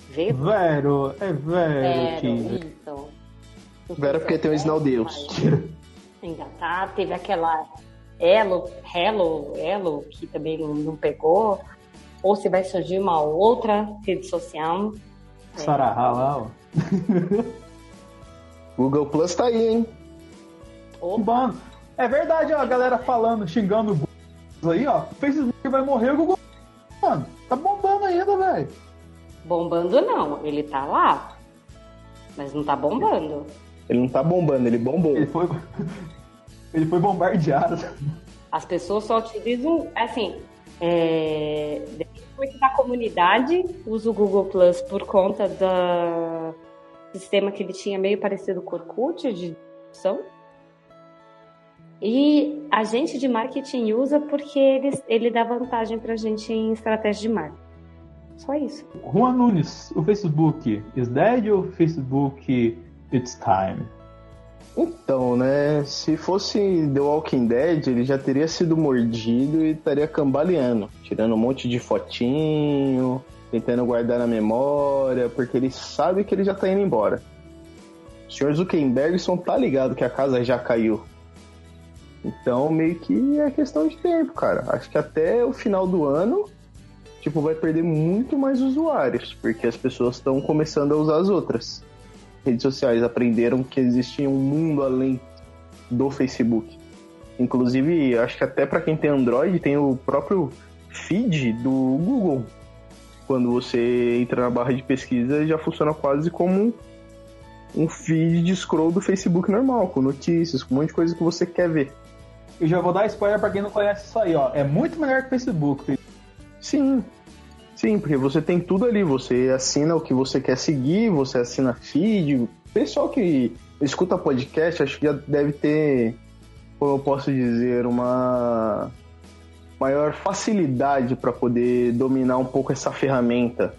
Vero? Vero, é Vero, Vero, isso. Se porque é tem o Vero, sinal Deus. mas Engatar, teve aquela Elo, Hello, Elo, que também não, pegou. Ou se vai surgir uma outra rede social. Sarahá lá, ó. Google Plus tá aí, hein? Opa, Bombando. É verdade, ó, a galera falando, xingando o Google aí, ó. O Facebook vai morrer, o Google. Mano, tá bombando ainda, velho. bombando não, ele tá lá. Mas não tá bombando. Ele não tá bombando, ele bombou. Ele foi. Ele foi bombardeado. As pessoas só utilizam, assim, é, depende muito da comunidade usa o Google Plus por conta do sistema que ele tinha meio parecido com o Orkut de discussão. E a gente de marketing usa porque ele, ele dá vantagem pra gente em estratégia de marketing. Só isso. Juan Nunes, o Facebook is dead ou o Facebook it's time? Então, né? Se fosse The Walking Dead, ele já teria sido mordido e estaria cambaleando, tirando um monte de fotinho, tentando guardar na memória, porque ele sabe que ele já tá indo embora. O senhor Zuckerbergson tá ligado que a casa já caiu. Então, meio que é questão de tempo, cara. Acho que até o final do ano tipo, vai perder muito mais usuários, porque as pessoas estão começando a usar as outras redes sociais, aprenderam que existia um mundo além do Facebook. Inclusive, acho que até para quem tem Android tem o próprio feed do Google. Quando você entra na barra de pesquisa, já funciona quase como um feed de scroll do Facebook normal, com notícias, com um monte de coisa que você quer ver. E já vou dar spoiler para quem não conhece isso aí, ó. É muito melhor que o Facebook. Sim. Sim, porque você tem tudo ali. Você assina o que você quer seguir, você assina feed. Pessoal que escuta podcast, acho que já deve ter, como eu posso dizer, uma maior facilidade para poder dominar um pouco essa ferramenta.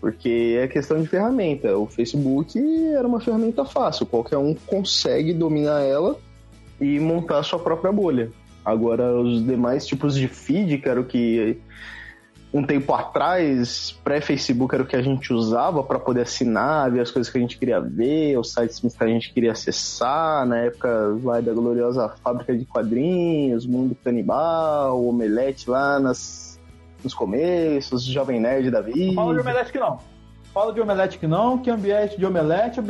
Porque é questão de ferramenta. O Facebook era uma ferramenta fácil, qualquer um consegue dominar ela e montar sua própria bolha. Agora, os demais tipos de feed, que era o que um tempo atrás, pré-Facebook era o que a gente usava para poder assinar, ver as coisas que a gente queria ver, os sites que a gente queria acessar, na época vai da gloriosa fábrica de quadrinhos, Mundo Canibal, Omelete lá nas, nos começos, Jovem Nerd da vida. Fala de Omelete que não. Fala de Omelete que não, que ambiente de Omelete,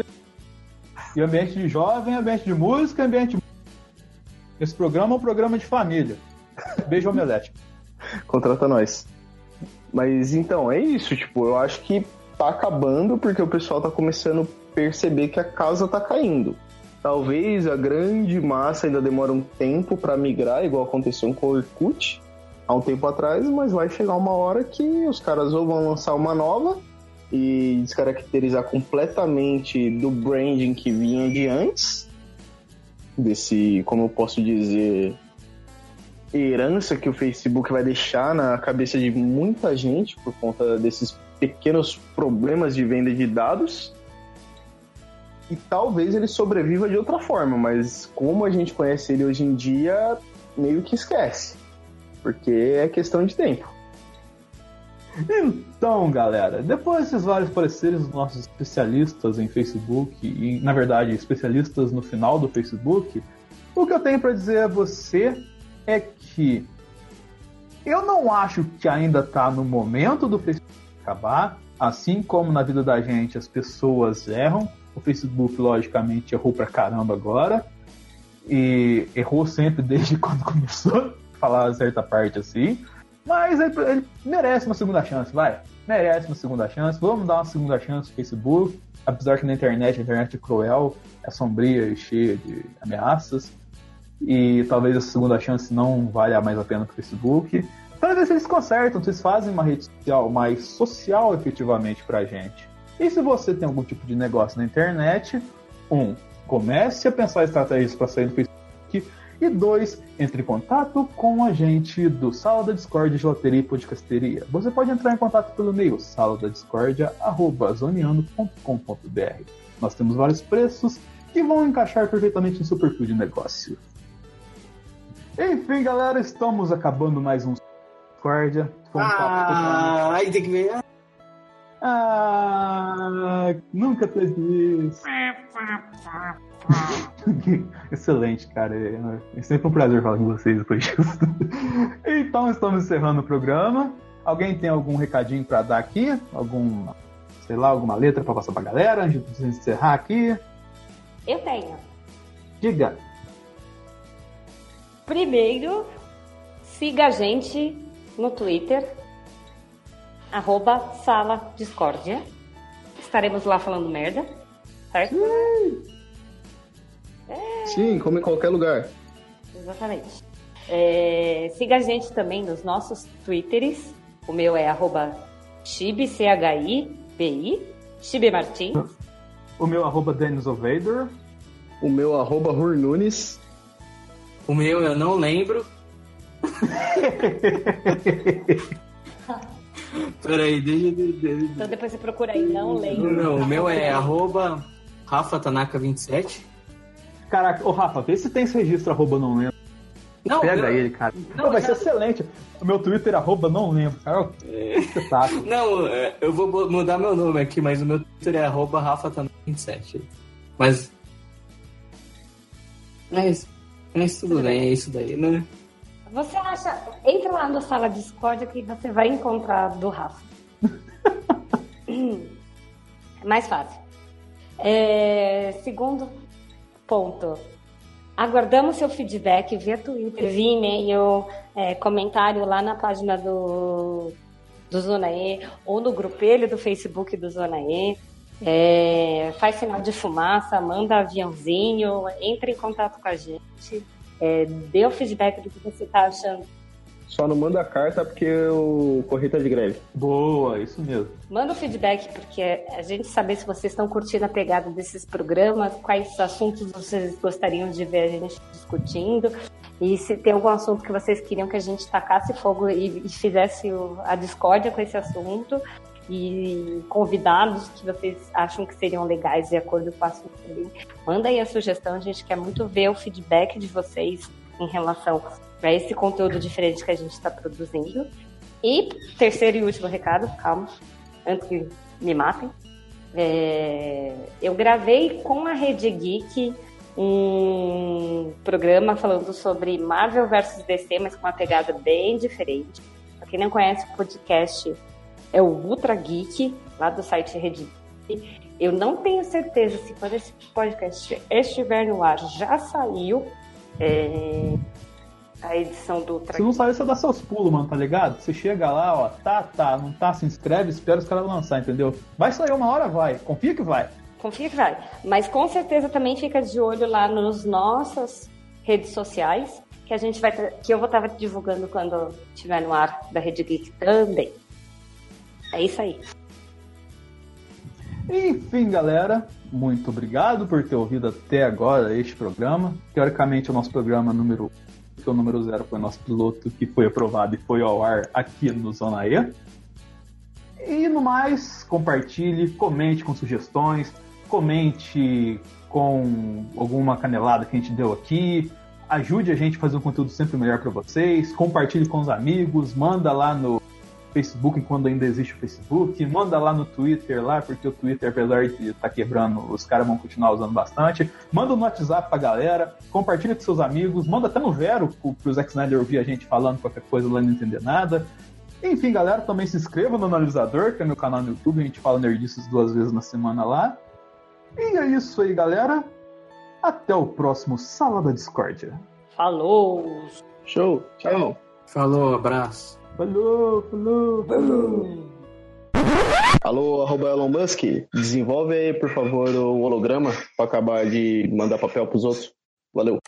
e ambiente de jovem, ambiente de música, ambiente. Esse programa é um programa de família. Beijo, Omelete. Contrata nós. Mas então, é isso, tipo, eu acho que tá acabando porque o pessoal tá começando a perceber que a casa tá caindo. Talvez a grande massa ainda demore um tempo para migrar, igual aconteceu com o Orkut há um tempo atrás, mas vai chegar uma hora que os caras ou vão lançar uma nova e descaracterizar completamente do branding que vinha de antes, desse, como eu posso dizer, herança que o Facebook vai deixar na cabeça de muita gente por conta desses pequenos problemas de venda de dados. E talvez ele sobreviva de outra forma, mas como a gente conhece ele hoje em dia, meio que esquece. Porque é questão de tempo. Então, galera, depois desses vários pareceres dos nossos especialistas em Facebook, e na verdade especialistas no final do Facebook, o que eu tenho para dizer a você é que eu não acho que ainda está no momento do Facebook acabar, assim como na vida da gente as pessoas erram. O Facebook, logicamente, errou pra caramba agora. E errou sempre desde quando começou, falar certa parte assim. Mas ele, ele, merece uma segunda chance, vai. Merece uma segunda chance. Vamos dar uma segunda chance pro Facebook. Apesar que na internet, a internet é cruel, é sombria e cheia de ameaças e talvez a segunda chance não valha mais a pena para o Facebook. Para ver se eles consertam, se eles fazem uma rede social mais social efetivamente para a gente. E se você tem algum tipo de negócio na internet, um, comece a pensar estratégias para sair do Facebook. E dois, entre em contato com a gente do Sala da Discord Gelateria e Podcasteria. Você pode entrar em contato pelo e-mail saladadiscordia.zoneando.com.br. Nós temos vários preços que vão encaixar perfeitamente no seu perfil de negócio. Enfim, galera, estamos acabando mais um Discordia. Um ah, aí tem que ver. Ah, nunca teve isso. Excelente, cara. É sempre um prazer falar com vocês depois disso. então, estamos encerrando o programa. Alguém tem algum recadinho para dar aqui? Algum, sei lá, alguma letra para passar pra galera antes de encerrar aqui? Eu tenho. Diga. Primeiro, siga a gente no Twitter, arroba Sala Discórdia. Estaremos lá falando merda, certo? Sim, como em qualquer lugar. Exatamente. É, siga a gente também nos nossos Twitters. O meu é arroba Chibi, C-H-I-B-I, Chibi Martins. O meu arroba Dennis Ovader. O meu arroba Rur Nunes. O meu eu não lembro. Peraí, deixa, deixa, Então depois você procura aí, não lembro. Não, o meu é arroba Rafa Tanaka27. Caraca, ô Rafa, vê se tem esse registro arroba não lembro. Não, Pega ele, cara. Não, Pô, vai ser excelente. O meu Twitter arroba não lembro, cara. É. Não, é, eu vou mudar meu nome aqui, mas o meu Twitter é arroba Rafa Tanaka27. Mas. Mas. Mas tudo, tudo bem, bem, é isso daí, né? Você acha. Entra lá no sala Discord que você vai encontrar do Rafa. é mais fácil. É, segundo ponto. Aguardamos seu feedback via Twitter, via e-mail, é, comentário lá na página do, do Zona E ou no grupelho do Facebook do Zona E. É, faz sinal de fumaça, manda aviãozinho, entre em contato com a gente, é, dê o feedback do que você está achando só não manda carta porque o correio tá de greve. Boa, isso mesmo. Manda o feedback, porque a gente saber se vocês estão curtindo a pegada desses programas, quais assuntos vocês gostariam de ver a gente discutindo. E se tem algum assunto que vocês queriam que a gente tacasse fogo e, e fizesse o, a discórdia com esse assunto. E convidados que vocês acham que seriam legais de acordo com o assunto também. Manda aí a sugestão, a gente quer muito ver o feedback de vocês em relação para esse conteúdo diferente que a gente está produzindo. E terceiro e último recado, calma, antes que me matem. É, eu gravei com a Rede Geek um programa falando sobre Marvel vs DC, mas com uma pegada bem diferente. Pra quem não conhece o podcast, é o Ultra Geek, lá do site Rede Geek. Eu não tenho certeza se quando esse podcast estiver no ar já saiu. É, a edição do Ultra. Se não sabe, você dá seus pulos, mano, tá ligado? Você chega lá, ó, tá, tá, não tá, se inscreve, espera os caras lançar, entendeu? Vai sair uma hora, vai. Confia que vai. Confia que vai. Mas com certeza também fica de olho lá nos nossas redes sociais, que a gente vai que eu vou estar divulgando quando estiver no ar da Rede Geek também. É isso aí. Enfim, galera, muito obrigado por ter ouvido até agora este programa. Teoricamente, é o nosso programa número que o número zero foi nosso piloto que foi aprovado e foi ao ar aqui no Zona E. E no mais, compartilhe, comente com sugestões, comente com alguma canelada que a gente deu aqui, ajude a gente a fazer um conteúdo sempre melhor para vocês, compartilhe com os amigos, manda lá no Facebook quando ainda existe o Facebook, manda lá no Twitter lá, porque o Twitter, apesar de estar tá quebrando, os caras vão continuar usando bastante. Manda no WhatsApp pra galera, compartilha com seus amigos, manda até no Vero pro Zack Snyder ouvir a gente falando qualquer coisa lá e não entender nada. Enfim, galera, também se inscreva no Analisador, que é meu canal no YouTube, a gente fala nerdices duas vezes na semana lá. E é isso aí, galera. Até o próximo Sala da Discórdia. Falou! Show! Tchau! Falou, abraço! Falou, falou, falou. Alô, arroba Elon Musk, desenvolve aí, por favor, o holograma para acabar de mandar papel pros outros. Valeu.